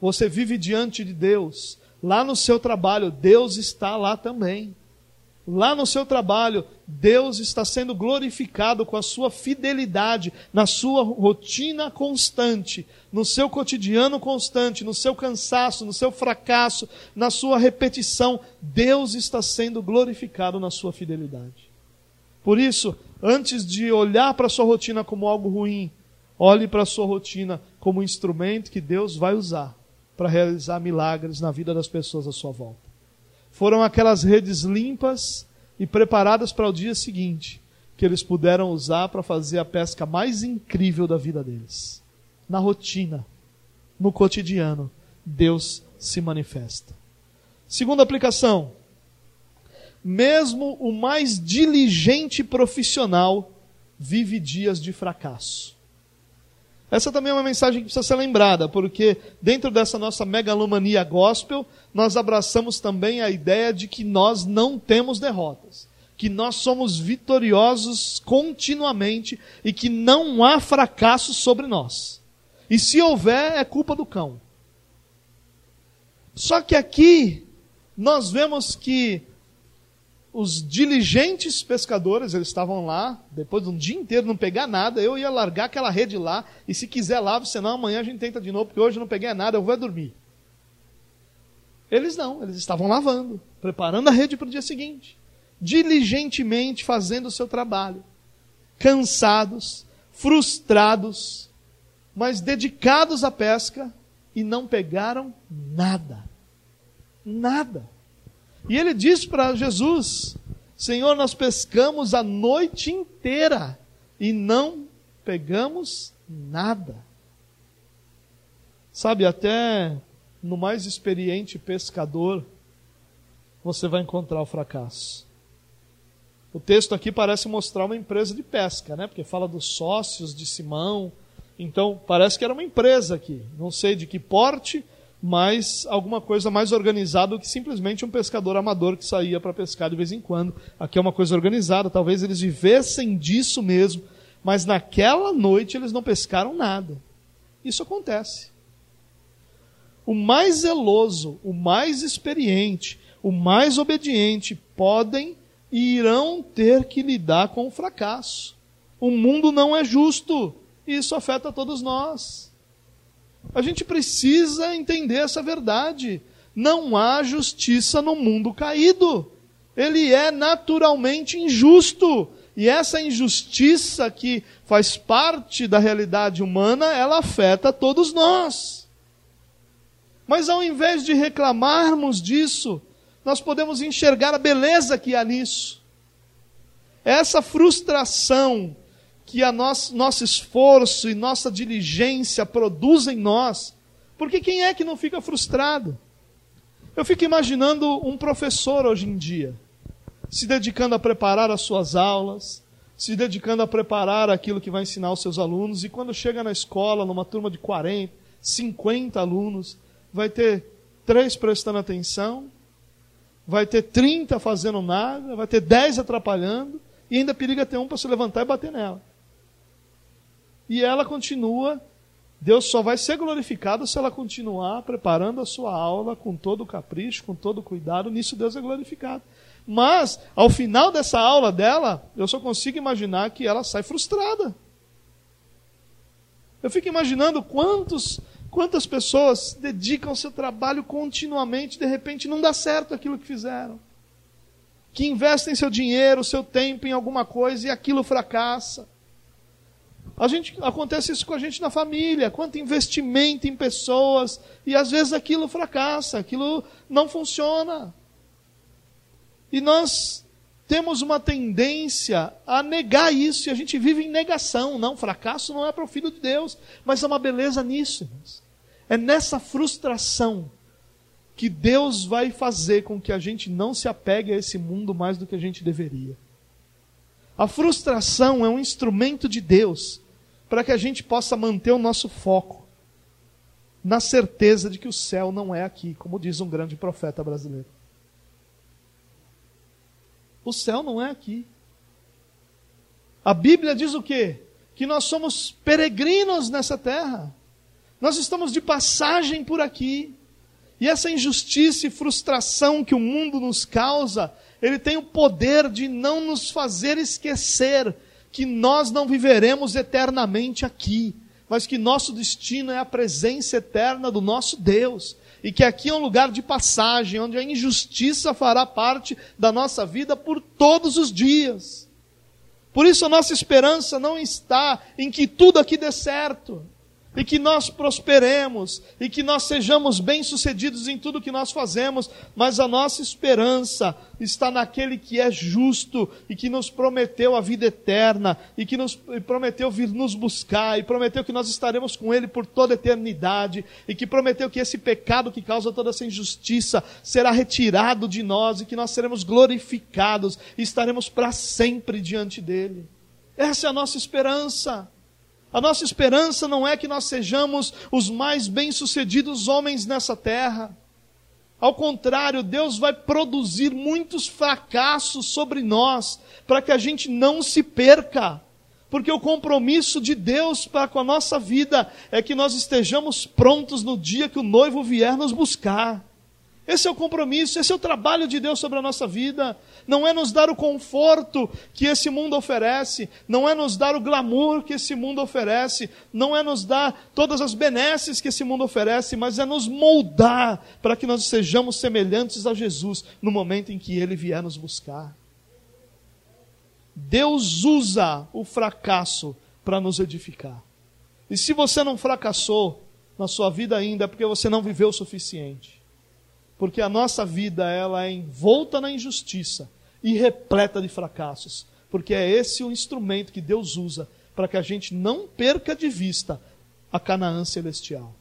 você vive diante de Deus. Lá no seu trabalho, Deus está lá também. Lá no seu trabalho, Deus está sendo glorificado com a sua fidelidade, na sua rotina constante, no seu cotidiano constante, no seu cansaço, no seu fracasso, na sua repetição. Deus está sendo glorificado na sua fidelidade. Por isso, antes de olhar para a sua rotina como algo ruim, Olhe para a sua rotina como um instrumento que Deus vai usar para realizar milagres na vida das pessoas à sua volta. Foram aquelas redes limpas e preparadas para o dia seguinte que eles puderam usar para fazer a pesca mais incrível da vida deles. Na rotina, no cotidiano, Deus se manifesta. Segunda aplicação: mesmo o mais diligente profissional vive dias de fracasso. Essa também é uma mensagem que precisa ser lembrada, porque dentro dessa nossa megalomania gospel, nós abraçamos também a ideia de que nós não temos derrotas, que nós somos vitoriosos continuamente e que não há fracasso sobre nós. E se houver, é culpa do cão. Só que aqui nós vemos que os diligentes pescadores, eles estavam lá, depois de um dia inteiro não pegar nada, eu ia largar aquela rede lá, e se quiser lave, senão amanhã a gente tenta de novo, porque hoje não peguei nada, eu vou dormir. Eles não, eles estavam lavando, preparando a rede para o dia seguinte, diligentemente fazendo o seu trabalho, cansados, frustrados, mas dedicados à pesca e não pegaram nada. Nada. E ele diz para Jesus: Senhor, nós pescamos a noite inteira e não pegamos nada. Sabe, até no mais experiente pescador, você vai encontrar o fracasso. O texto aqui parece mostrar uma empresa de pesca, né? Porque fala dos sócios de Simão. Então, parece que era uma empresa aqui. Não sei de que porte, mas alguma coisa mais organizada do que simplesmente um pescador amador que saía para pescar de vez em quando. Aqui é uma coisa organizada, talvez eles vivessem disso mesmo, mas naquela noite eles não pescaram nada. Isso acontece. O mais zeloso, o mais experiente, o mais obediente podem e irão ter que lidar com o fracasso. O mundo não é justo, isso afeta todos nós. A gente precisa entender essa verdade. Não há justiça no mundo caído. Ele é naturalmente injusto. E essa injustiça que faz parte da realidade humana, ela afeta todos nós. Mas ao invés de reclamarmos disso, nós podemos enxergar a beleza que há nisso. Essa frustração que a nosso, nosso esforço e nossa diligência produzem em nós, porque quem é que não fica frustrado? Eu fico imaginando um professor hoje em dia se dedicando a preparar as suas aulas, se dedicando a preparar aquilo que vai ensinar os seus alunos, e quando chega na escola, numa turma de 40, 50 alunos, vai ter três prestando atenção, vai ter 30 fazendo nada, vai ter 10 atrapalhando, e ainda periga ter um para se levantar e bater nela. E ela continua, Deus só vai ser glorificado se ela continuar preparando a sua aula com todo o capricho, com todo o cuidado, nisso Deus é glorificado. Mas, ao final dessa aula dela, eu só consigo imaginar que ela sai frustrada. Eu fico imaginando quantos, quantas pessoas dedicam seu trabalho continuamente, de repente não dá certo aquilo que fizeram. Que investem seu dinheiro, seu tempo em alguma coisa e aquilo fracassa. A gente, acontece isso com a gente na família, quanto investimento em pessoas, e às vezes aquilo fracassa, aquilo não funciona. E nós temos uma tendência a negar isso, e a gente vive em negação. Não, fracasso não é para o Filho de Deus, mas há uma beleza nisso. É nessa frustração que Deus vai fazer com que a gente não se apegue a esse mundo mais do que a gente deveria. A frustração é um instrumento de Deus para que a gente possa manter o nosso foco na certeza de que o céu não é aqui, como diz um grande profeta brasileiro. O céu não é aqui. A Bíblia diz o quê? Que nós somos peregrinos nessa terra. Nós estamos de passagem por aqui. E essa injustiça e frustração que o mundo nos causa, ele tem o poder de não nos fazer esquecer que nós não viveremos eternamente aqui, mas que nosso destino é a presença eterna do nosso Deus e que aqui é um lugar de passagem, onde a injustiça fará parte da nossa vida por todos os dias. Por isso a nossa esperança não está em que tudo aqui dê certo, e que nós prosperemos, e que nós sejamos bem-sucedidos em tudo que nós fazemos, mas a nossa esperança está naquele que é justo e que nos prometeu a vida eterna, e que nos e prometeu vir nos buscar, e prometeu que nós estaremos com Ele por toda a eternidade, e que prometeu que esse pecado que causa toda essa injustiça será retirado de nós, e que nós seremos glorificados, e estaremos para sempre diante dEle. Essa é a nossa esperança. A nossa esperança não é que nós sejamos os mais bem-sucedidos homens nessa terra. Ao contrário, Deus vai produzir muitos fracassos sobre nós, para que a gente não se perca. Porque o compromisso de Deus para com a nossa vida é que nós estejamos prontos no dia que o noivo vier nos buscar. Esse é o compromisso, esse é o trabalho de Deus sobre a nossa vida. Não é nos dar o conforto que esse mundo oferece, não é nos dar o glamour que esse mundo oferece, não é nos dar todas as benesses que esse mundo oferece, mas é nos moldar para que nós sejamos semelhantes a Jesus no momento em que ele vier nos buscar. Deus usa o fracasso para nos edificar. E se você não fracassou na sua vida ainda, é porque você não viveu o suficiente porque a nossa vida ela é envolta na injustiça e repleta de fracassos, porque é esse o instrumento que Deus usa para que a gente não perca de vista a Canaã celestial.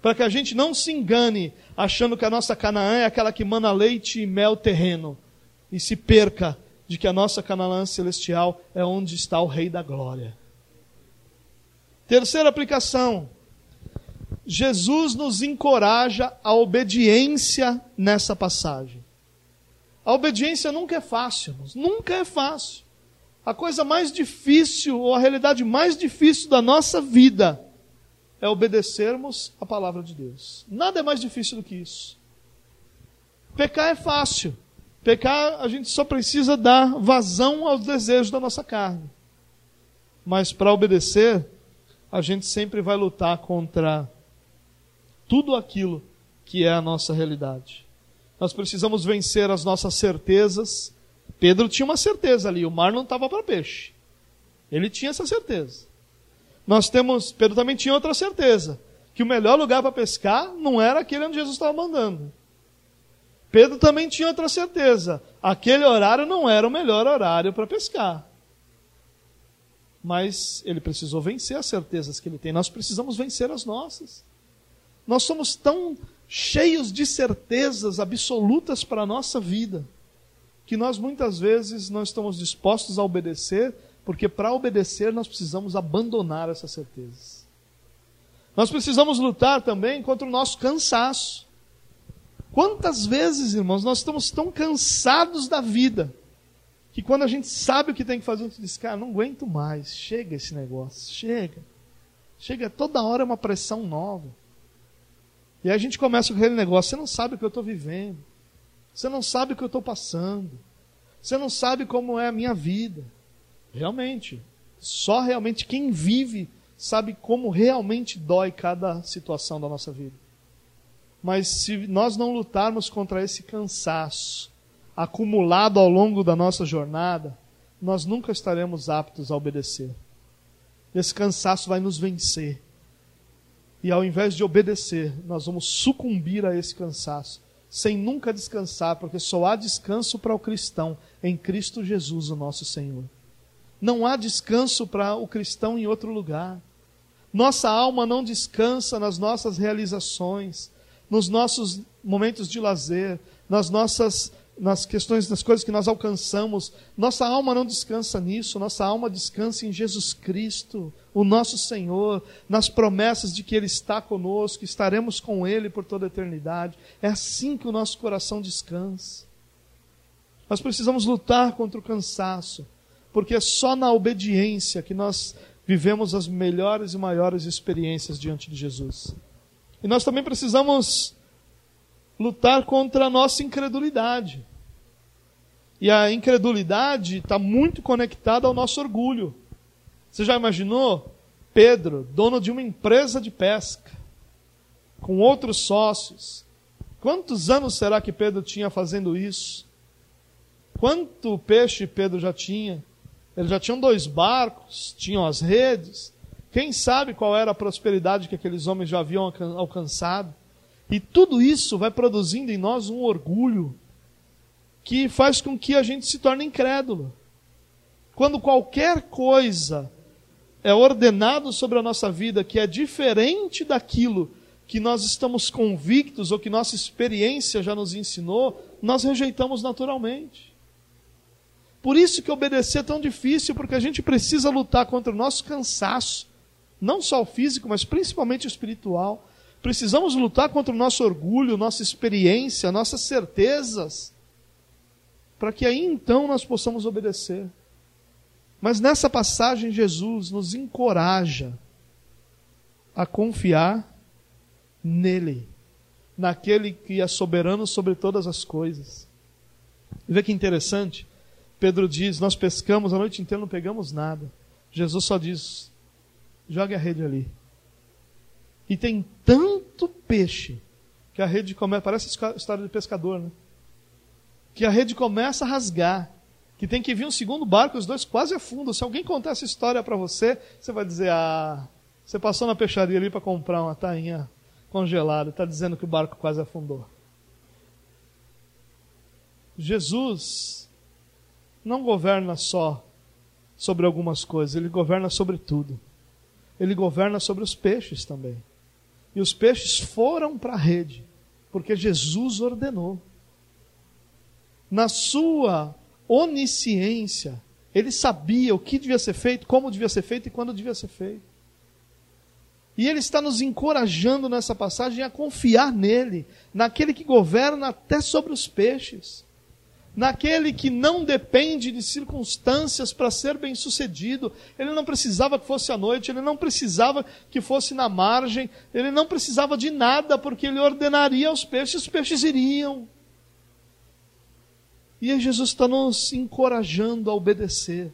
Para que a gente não se engane achando que a nossa Canaã é aquela que mana leite e mel terreno e se perca de que a nossa Canaã celestial é onde está o Rei da Glória. Terceira aplicação: Jesus nos encoraja à obediência nessa passagem. A obediência nunca é fácil, nunca é fácil. A coisa mais difícil, ou a realidade mais difícil da nossa vida, é obedecermos a palavra de Deus. Nada é mais difícil do que isso. Pecar é fácil. Pecar, a gente só precisa dar vazão aos desejos da nossa carne. Mas para obedecer, a gente sempre vai lutar contra tudo aquilo que é a nossa realidade. Nós precisamos vencer as nossas certezas Pedro tinha uma certeza ali, o mar não estava para peixe. Ele tinha essa certeza. Nós temos, Pedro também tinha outra certeza, que o melhor lugar para pescar não era aquele onde Jesus estava mandando. Pedro também tinha outra certeza, aquele horário não era o melhor horário para pescar. Mas ele precisou vencer as certezas que ele tem. Nós precisamos vencer as nossas. Nós somos tão cheios de certezas absolutas para a nossa vida, que nós muitas vezes não estamos dispostos a obedecer, porque para obedecer nós precisamos abandonar essas certezas. Nós precisamos lutar também contra o nosso cansaço. Quantas vezes, irmãos, nós estamos tão cansados da vida, que quando a gente sabe o que tem que fazer, a gente diz, cara, não aguento mais, chega esse negócio, chega. Chega, toda hora é uma pressão nova. E aí a gente começa com aquele negócio: você não sabe o que eu estou vivendo, você não sabe o que eu estou passando, você não sabe como é a minha vida. Realmente, só realmente quem vive sabe como realmente dói cada situação da nossa vida. Mas se nós não lutarmos contra esse cansaço acumulado ao longo da nossa jornada, nós nunca estaremos aptos a obedecer. Esse cansaço vai nos vencer. E ao invés de obedecer, nós vamos sucumbir a esse cansaço, sem nunca descansar, porque só há descanso para o cristão em Cristo Jesus, o nosso Senhor. Não há descanso para o cristão em outro lugar. Nossa alma não descansa nas nossas realizações, nos nossos momentos de lazer, nas nossas nas questões, nas coisas que nós alcançamos. Nossa alma não descansa nisso, nossa alma descansa em Jesus Cristo, o nosso Senhor, nas promessas de que Ele está conosco, estaremos com Ele por toda a eternidade. É assim que o nosso coração descansa. Nós precisamos lutar contra o cansaço, porque é só na obediência que nós vivemos as melhores e maiores experiências diante de Jesus. E nós também precisamos lutar contra a nossa incredulidade. E a incredulidade está muito conectada ao nosso orgulho. Você já imaginou Pedro, dono de uma empresa de pesca, com outros sócios? Quantos anos será que Pedro tinha fazendo isso? Quanto peixe Pedro já tinha? Ele já tinha dois barcos, tinham as redes. Quem sabe qual era a prosperidade que aqueles homens já haviam alcançado? E tudo isso vai produzindo em nós um orgulho que faz com que a gente se torne incrédulo. Quando qualquer coisa é ordenado sobre a nossa vida que é diferente daquilo que nós estamos convictos ou que nossa experiência já nos ensinou, nós rejeitamos naturalmente. Por isso que obedecer é tão difícil, porque a gente precisa lutar contra o nosso cansaço, não só o físico, mas principalmente o espiritual Precisamos lutar contra o nosso orgulho, nossa experiência, nossas certezas, para que aí então nós possamos obedecer. Mas nessa passagem, Jesus nos encoraja a confiar nele, naquele que é soberano sobre todas as coisas. E vê que interessante, Pedro diz: Nós pescamos a noite inteira, não pegamos nada. Jesus só diz: jogue a rede ali. E tem tanto peixe que a rede começa. Parece história de pescador, né? Que a rede começa a rasgar. Que tem que vir um segundo barco, os dois quase afundam. Se alguém contar essa história para você, você vai dizer: Ah, você passou na peixaria ali para comprar uma tainha congelada, está dizendo que o barco quase afundou. Jesus não governa só sobre algumas coisas, ele governa sobre tudo. Ele governa sobre os peixes também. E os peixes foram para a rede, porque Jesus ordenou. Na sua onisciência, ele sabia o que devia ser feito, como devia ser feito e quando devia ser feito. E ele está nos encorajando nessa passagem a confiar nele, naquele que governa até sobre os peixes naquele que não depende de circunstâncias para ser bem sucedido. Ele não precisava que fosse à noite, ele não precisava que fosse na margem, ele não precisava de nada, porque ele ordenaria aos peixes, os peixes iriam. E Jesus está nos encorajando a obedecer,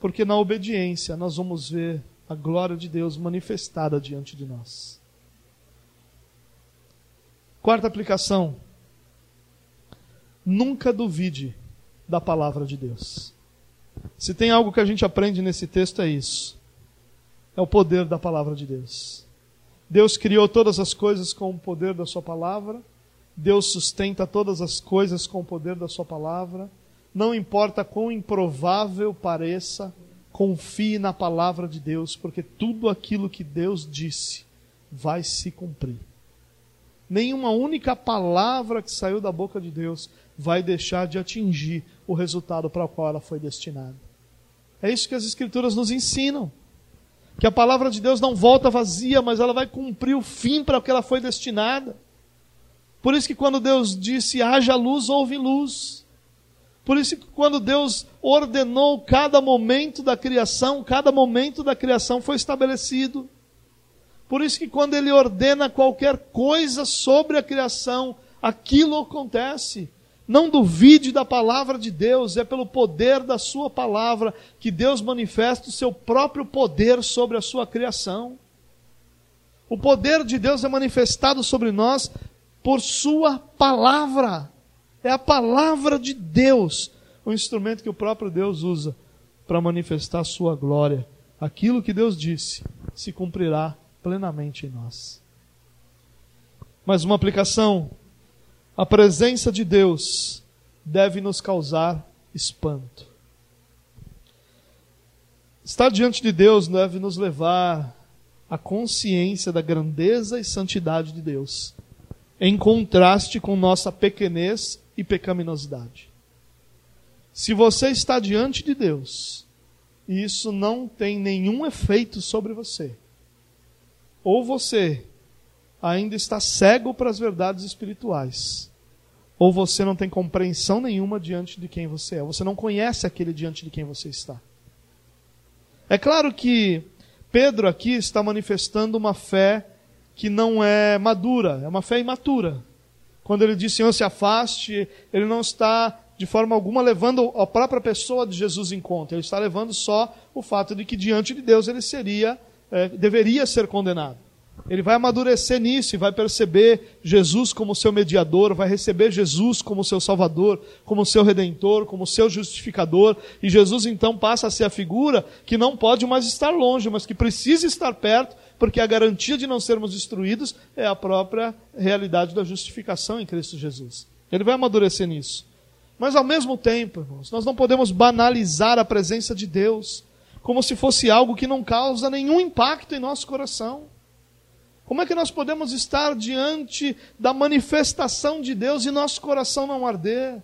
porque na obediência nós vamos ver a glória de Deus manifestada diante de nós. Quarta aplicação Nunca duvide da palavra de Deus. Se tem algo que a gente aprende nesse texto é isso. É o poder da palavra de Deus. Deus criou todas as coisas com o poder da sua palavra. Deus sustenta todas as coisas com o poder da sua palavra. Não importa quão improvável pareça, confie na palavra de Deus, porque tudo aquilo que Deus disse vai se cumprir. Nenhuma única palavra que saiu da boca de Deus vai deixar de atingir o resultado para o qual ela foi destinada. É isso que as Escrituras nos ensinam que a palavra de Deus não volta vazia, mas ela vai cumprir o fim para o que ela foi destinada. Por isso que quando Deus disse haja luz, houve luz. Por isso que quando Deus ordenou cada momento da criação, cada momento da criação foi estabelecido. Por isso que quando ele ordena qualquer coisa sobre a criação, aquilo acontece. Não duvide da palavra de Deus, é pelo poder da Sua palavra que Deus manifesta o seu próprio poder sobre a sua criação. O poder de Deus é manifestado sobre nós por Sua palavra. É a palavra de Deus, o instrumento que o próprio Deus usa para manifestar Sua glória. Aquilo que Deus disse se cumprirá plenamente em nós. Mas uma aplicação a presença de Deus deve nos causar espanto. Estar diante de Deus deve nos levar à consciência da grandeza e santidade de Deus, em contraste com nossa pequenez e pecaminosidade. Se você está diante de Deus e isso não tem nenhum efeito sobre você, ou você ainda está cego para as verdades espirituais, ou você não tem compreensão nenhuma diante de quem você é, você não conhece aquele diante de quem você está. É claro que Pedro aqui está manifestando uma fé que não é madura, é uma fé imatura. Quando ele diz Senhor, se afaste, ele não está de forma alguma levando a própria pessoa de Jesus em conta, ele está levando só o fato de que diante de Deus ele seria, é, deveria ser condenado. Ele vai amadurecer nisso e vai perceber Jesus como seu mediador, vai receber Jesus como seu salvador, como seu redentor, como seu justificador. E Jesus então passa a ser a figura que não pode mais estar longe, mas que precisa estar perto, porque a garantia de não sermos destruídos é a própria realidade da justificação em Cristo Jesus. Ele vai amadurecer nisso. Mas ao mesmo tempo, irmãos, nós não podemos banalizar a presença de Deus como se fosse algo que não causa nenhum impacto em nosso coração. Como é que nós podemos estar diante da manifestação de Deus e nosso coração não arder?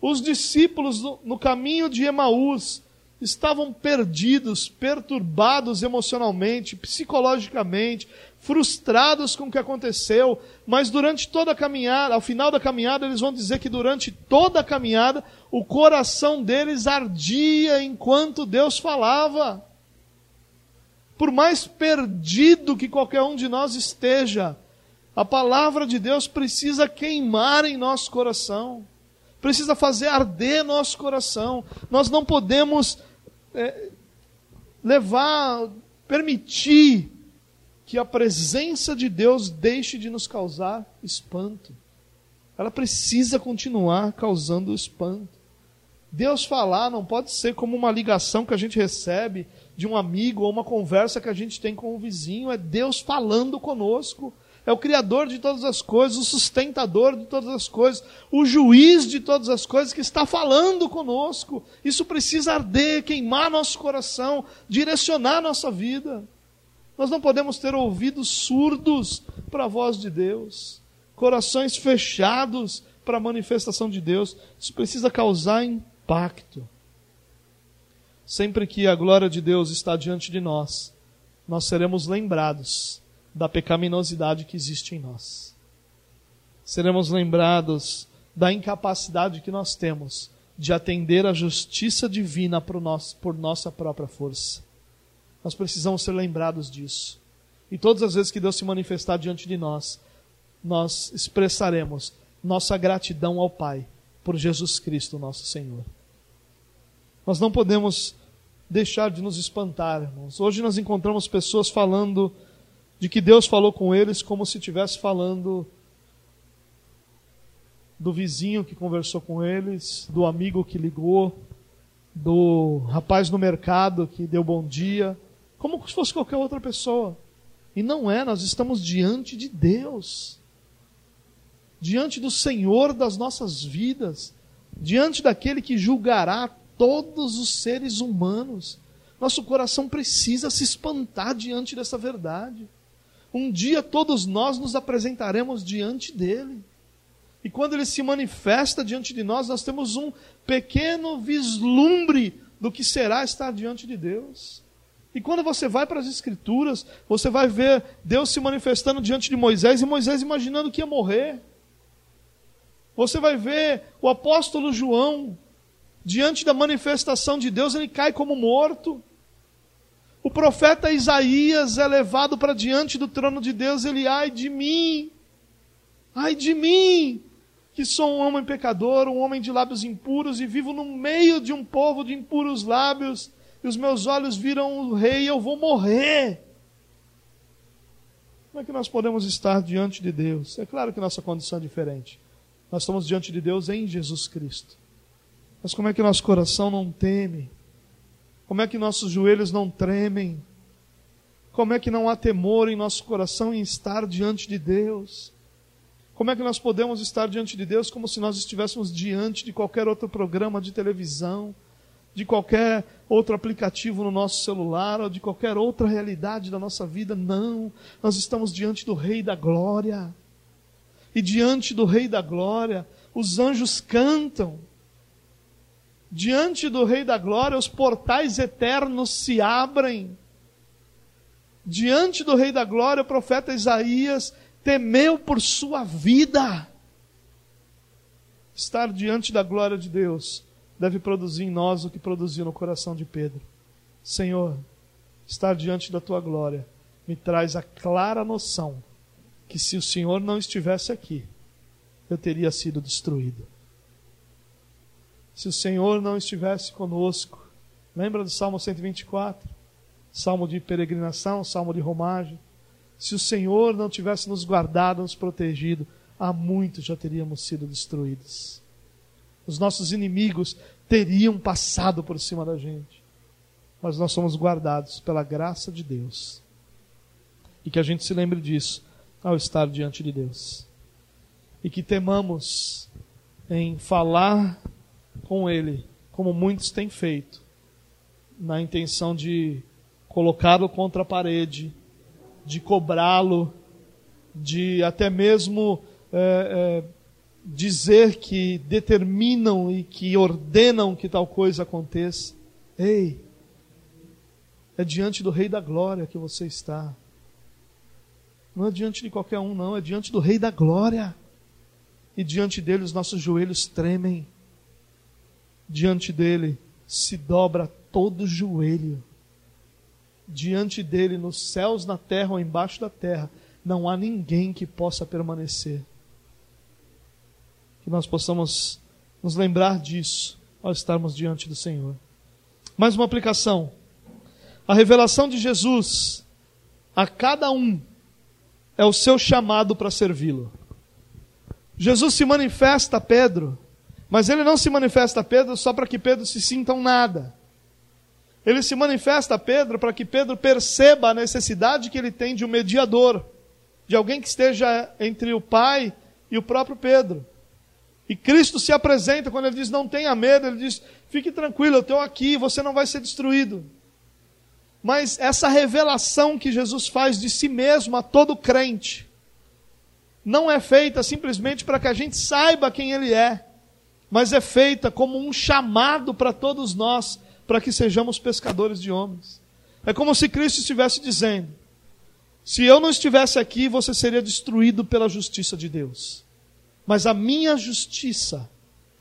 Os discípulos no caminho de Emaús estavam perdidos, perturbados emocionalmente, psicologicamente, frustrados com o que aconteceu, mas durante toda a caminhada, ao final da caminhada, eles vão dizer que durante toda a caminhada, o coração deles ardia enquanto Deus falava por mais perdido que qualquer um de nós esteja, a palavra de Deus precisa queimar em nosso coração, precisa fazer arder nosso coração. Nós não podemos é, levar, permitir que a presença de Deus deixe de nos causar espanto. Ela precisa continuar causando espanto. Deus falar não pode ser como uma ligação que a gente recebe de um amigo ou uma conversa que a gente tem com o vizinho, é Deus falando conosco. É o Criador de todas as coisas, o sustentador de todas as coisas, o juiz de todas as coisas que está falando conosco. Isso precisa arder, queimar nosso coração, direcionar nossa vida. Nós não podemos ter ouvidos surdos para a voz de Deus, corações fechados para a manifestação de Deus. Isso precisa causar impacto. Sempre que a glória de Deus está diante de nós, nós seremos lembrados da pecaminosidade que existe em nós. Seremos lembrados da incapacidade que nós temos de atender à justiça divina por, nós, por nossa própria força. Nós precisamos ser lembrados disso. E todas as vezes que Deus se manifestar diante de nós, nós expressaremos nossa gratidão ao Pai por Jesus Cristo, nosso Senhor. Nós não podemos deixar de nos espantar. Hoje nós encontramos pessoas falando de que Deus falou com eles como se estivesse falando do vizinho que conversou com eles, do amigo que ligou, do rapaz no mercado que deu bom dia, como se fosse qualquer outra pessoa. E não é, nós estamos diante de Deus, diante do Senhor das nossas vidas, diante daquele que julgará todos os seres humanos. Nosso coração precisa se espantar diante dessa verdade. Um dia todos nós nos apresentaremos diante dele. E quando ele se manifesta diante de nós, nós temos um pequeno vislumbre do que será estar diante de Deus. E quando você vai para as Escrituras, você vai ver Deus se manifestando diante de Moisés e Moisés imaginando que ia morrer. Você vai ver o apóstolo João, diante da manifestação de Deus, ele cai como morto. O profeta Isaías é levado para diante do trono de Deus, ele, ai de mim, ai de mim, que sou um homem pecador, um homem de lábios impuros e vivo no meio de um povo de impuros lábios, e os meus olhos viram o rei eu vou morrer. Como é que nós podemos estar diante de Deus? É claro que nossa condição é diferente. Nós estamos diante de Deus em Jesus Cristo. Mas como é que nosso coração não teme? Como é que nossos joelhos não tremem? Como é que não há temor em nosso coração em estar diante de Deus? Como é que nós podemos estar diante de Deus como se nós estivéssemos diante de qualquer outro programa de televisão, de qualquer outro aplicativo no nosso celular ou de qualquer outra realidade da nossa vida? Não, nós estamos diante do Rei da Glória. E diante do Rei da Glória, os anjos cantam. Diante do Rei da Glória, os portais eternos se abrem. Diante do Rei da Glória, o profeta Isaías temeu por sua vida. Estar diante da glória de Deus deve produzir em nós o que produziu no coração de Pedro. Senhor, estar diante da tua glória me traz a clara noção que se o Senhor não estivesse aqui, eu teria sido destruído. Se o Senhor não estivesse conosco, lembra do Salmo 124? Salmo de peregrinação, salmo de romagem se o Senhor não tivesse nos guardado, nos protegido, há muito já teríamos sido destruídos. Os nossos inimigos teriam passado por cima da gente. Mas nós somos guardados pela graça de Deus. E que a gente se lembre disso ao estar diante de Deus. E que temamos em falar com Ele, como muitos têm feito, na intenção de colocá-lo contra a parede, de cobrá-lo, de até mesmo é, é, dizer que determinam e que ordenam que tal coisa aconteça. Ei, é diante do Rei da Glória que você está. Não é diante de qualquer um, não, é diante do Rei da Glória. E diante dele os nossos joelhos tremem. Diante dele se dobra todo joelho diante dele, nos céus, na terra ou embaixo da terra, não há ninguém que possa permanecer. Que nós possamos nos lembrar disso ao estarmos diante do Senhor. Mais uma aplicação. A revelação de Jesus a cada um é o seu chamado para servi-lo. Jesus se manifesta a Pedro, mas ele não se manifesta a Pedro só para que Pedro se sinta um nada. Ele se manifesta a Pedro para que Pedro perceba a necessidade que ele tem de um mediador, de alguém que esteja entre o Pai e o próprio Pedro. E Cristo se apresenta quando ele diz: Não tenha medo, ele diz: Fique tranquilo, eu estou aqui, você não vai ser destruído. Mas essa revelação que Jesus faz de si mesmo a todo crente, não é feita simplesmente para que a gente saiba quem Ele é, mas é feita como um chamado para todos nós para que sejamos pescadores de homens. É como se Cristo estivesse dizendo: se eu não estivesse aqui, você seria destruído pela justiça de Deus. Mas a minha justiça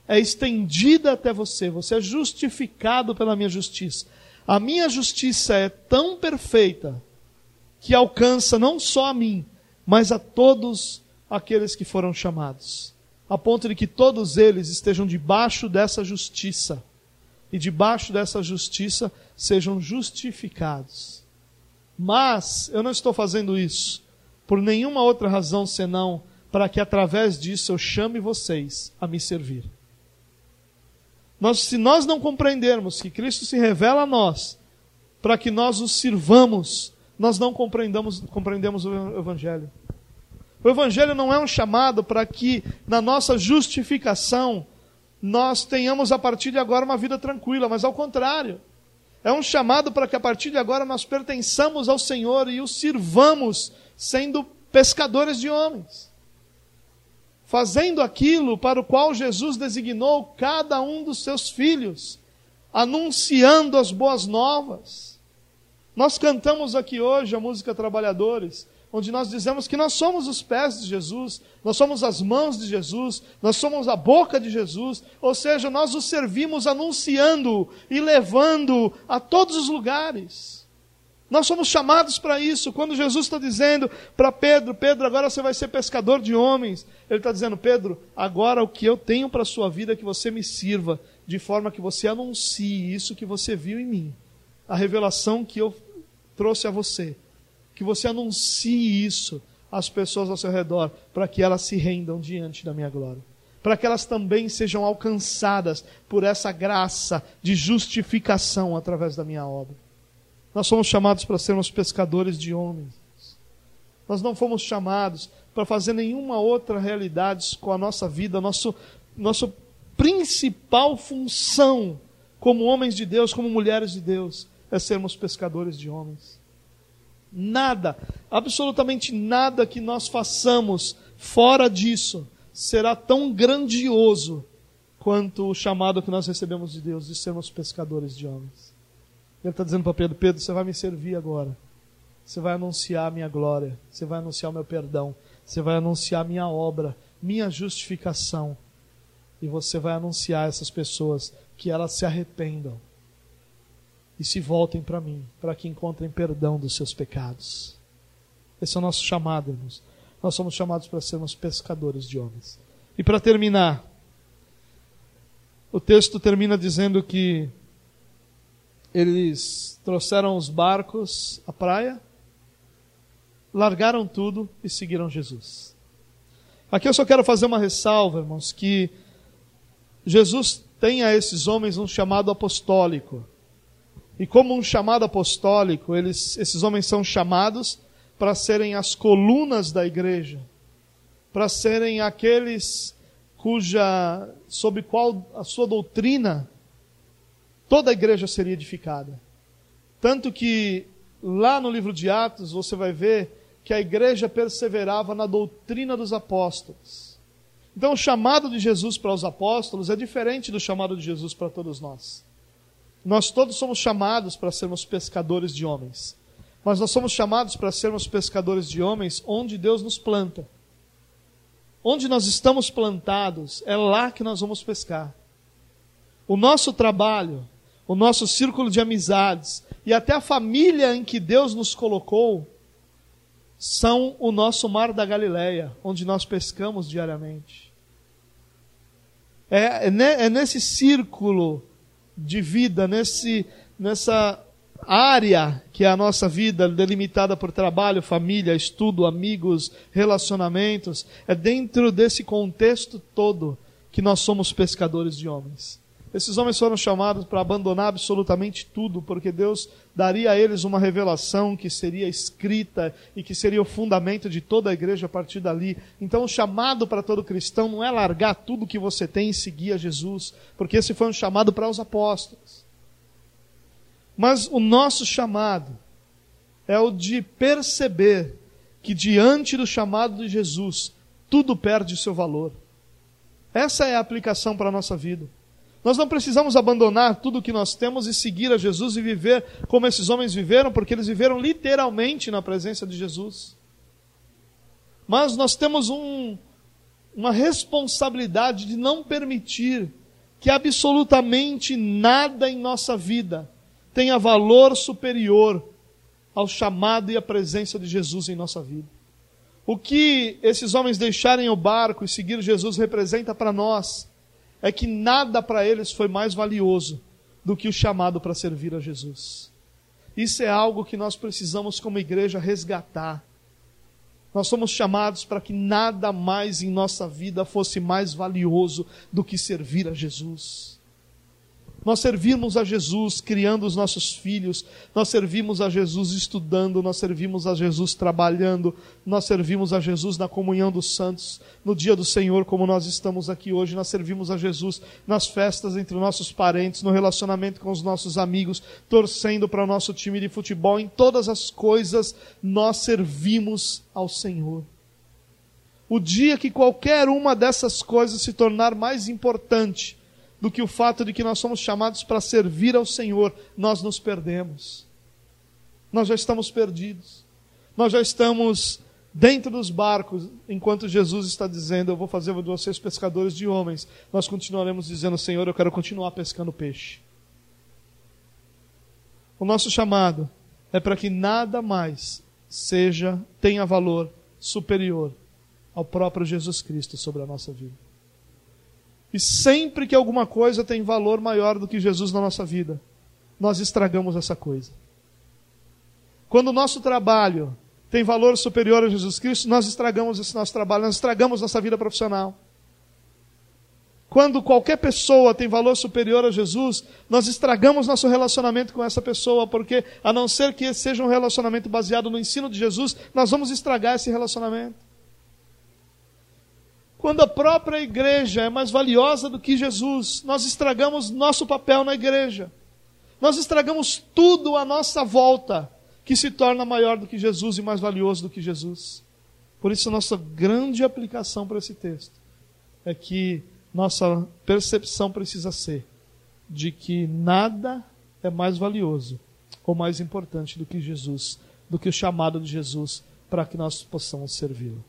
é estendida até você, você é justificado pela minha justiça. A minha justiça é tão perfeita que alcança não só a mim, mas a todos aqueles que foram chamados, a ponto de que todos eles estejam debaixo dessa justiça e debaixo dessa justiça sejam justificados. Mas eu não estou fazendo isso por nenhuma outra razão senão para que através disso eu chame vocês a me servir. Nós, se nós não compreendermos que Cristo se revela a nós, para que nós o sirvamos, nós não compreendemos o Evangelho. O Evangelho não é um chamado para que, na nossa justificação, nós tenhamos a partir de agora uma vida tranquila, mas ao contrário. É um chamado para que a partir de agora nós pertençamos ao Senhor e o sirvamos, sendo pescadores de homens. Fazendo aquilo para o qual Jesus designou cada um dos seus filhos, anunciando as boas novas. Nós cantamos aqui hoje a música Trabalhadores onde nós dizemos que nós somos os pés de Jesus, nós somos as mãos de Jesus, nós somos a boca de Jesus, ou seja, nós o servimos anunciando e levando a todos os lugares. Nós somos chamados para isso. Quando Jesus está dizendo para Pedro: Pedro, agora você vai ser pescador de homens. Ele está dizendo: Pedro, agora o que eu tenho para a sua vida é que você me sirva, de forma que você anuncie isso que você viu em mim, a revelação que eu trouxe a você que você anuncie isso às pessoas ao seu redor, para que elas se rendam diante da minha glória. Para que elas também sejam alcançadas por essa graça de justificação através da minha obra. Nós somos chamados para sermos pescadores de homens. Nós não fomos chamados para fazer nenhuma outra realidade com a nossa vida. Nosso, nossa principal função como homens de Deus, como mulheres de Deus, é sermos pescadores de homens. Nada, absolutamente nada que nós façamos fora disso será tão grandioso quanto o chamado que nós recebemos de Deus de sermos pescadores de homens. Ele está dizendo para Pedro: Pedro, você vai me servir agora. Você vai anunciar a minha glória. Você vai anunciar o meu perdão. Você vai anunciar a minha obra, minha justificação. E você vai anunciar a essas pessoas que elas se arrependam e se voltem para mim, para que encontrem perdão dos seus pecados. Esse é o nosso chamado, irmãos. Nós somos chamados para sermos pescadores de homens. E para terminar, o texto termina dizendo que eles trouxeram os barcos à praia, largaram tudo e seguiram Jesus. Aqui eu só quero fazer uma ressalva, irmãos, que Jesus tem a esses homens um chamado apostólico. E como um chamado apostólico, eles, esses homens são chamados para serem as colunas da igreja, para serem aqueles cuja sob qual a sua doutrina toda a igreja seria edificada. Tanto que lá no livro de Atos você vai ver que a igreja perseverava na doutrina dos apóstolos. Então o chamado de Jesus para os apóstolos é diferente do chamado de Jesus para todos nós. Nós todos somos chamados para sermos pescadores de homens. Mas nós somos chamados para sermos pescadores de homens onde Deus nos planta. Onde nós estamos plantados, é lá que nós vamos pescar. O nosso trabalho, o nosso círculo de amizades e até a família em que Deus nos colocou são o nosso mar da Galileia, onde nós pescamos diariamente. É, é, é nesse círculo de vida, nesse, nessa área que é a nossa vida, delimitada por trabalho, família, estudo, amigos, relacionamentos, é dentro desse contexto todo que nós somos pescadores de homens. Esses homens foram chamados para abandonar absolutamente tudo, porque Deus daria a eles uma revelação que seria escrita e que seria o fundamento de toda a igreja a partir dali. Então, o chamado para todo cristão não é largar tudo que você tem e seguir a Jesus, porque esse foi um chamado para os apóstolos. Mas o nosso chamado é o de perceber que diante do chamado de Jesus, tudo perde seu valor. Essa é a aplicação para a nossa vida. Nós não precisamos abandonar tudo o que nós temos e seguir a Jesus e viver como esses homens viveram, porque eles viveram literalmente na presença de Jesus. Mas nós temos um, uma responsabilidade de não permitir que absolutamente nada em nossa vida tenha valor superior ao chamado e à presença de Jesus em nossa vida. O que esses homens deixarem o barco e seguir Jesus representa para nós é que nada para eles foi mais valioso do que o chamado para servir a Jesus. Isso é algo que nós precisamos, como igreja, resgatar. Nós somos chamados para que nada mais em nossa vida fosse mais valioso do que servir a Jesus. Nós servimos a Jesus criando os nossos filhos, nós servimos a Jesus estudando, nós servimos a Jesus trabalhando, nós servimos a Jesus na comunhão dos santos, no dia do Senhor, como nós estamos aqui hoje, nós servimos a Jesus nas festas entre nossos parentes, no relacionamento com os nossos amigos, torcendo para o nosso time de futebol, em todas as coisas nós servimos ao Senhor. O dia que qualquer uma dessas coisas se tornar mais importante, do que o fato de que nós somos chamados para servir ao Senhor, nós nos perdemos. Nós já estamos perdidos. Nós já estamos dentro dos barcos, enquanto Jesus está dizendo: Eu vou fazer de vocês pescadores de homens. Nós continuaremos dizendo: Senhor, eu quero continuar pescando peixe. O nosso chamado é para que nada mais seja, tenha valor superior ao próprio Jesus Cristo sobre a nossa vida. E sempre que alguma coisa tem valor maior do que Jesus na nossa vida, nós estragamos essa coisa. Quando o nosso trabalho tem valor superior a Jesus Cristo, nós estragamos esse nosso trabalho, nós estragamos nossa vida profissional. Quando qualquer pessoa tem valor superior a Jesus, nós estragamos nosso relacionamento com essa pessoa, porque a não ser que seja um relacionamento baseado no ensino de Jesus, nós vamos estragar esse relacionamento. Quando a própria igreja é mais valiosa do que Jesus, nós estragamos nosso papel na igreja. Nós estragamos tudo à nossa volta que se torna maior do que Jesus e mais valioso do que Jesus. Por isso, nossa grande aplicação para esse texto é que nossa percepção precisa ser de que nada é mais valioso ou mais importante do que Jesus, do que o chamado de Jesus para que nós possamos servi-lo.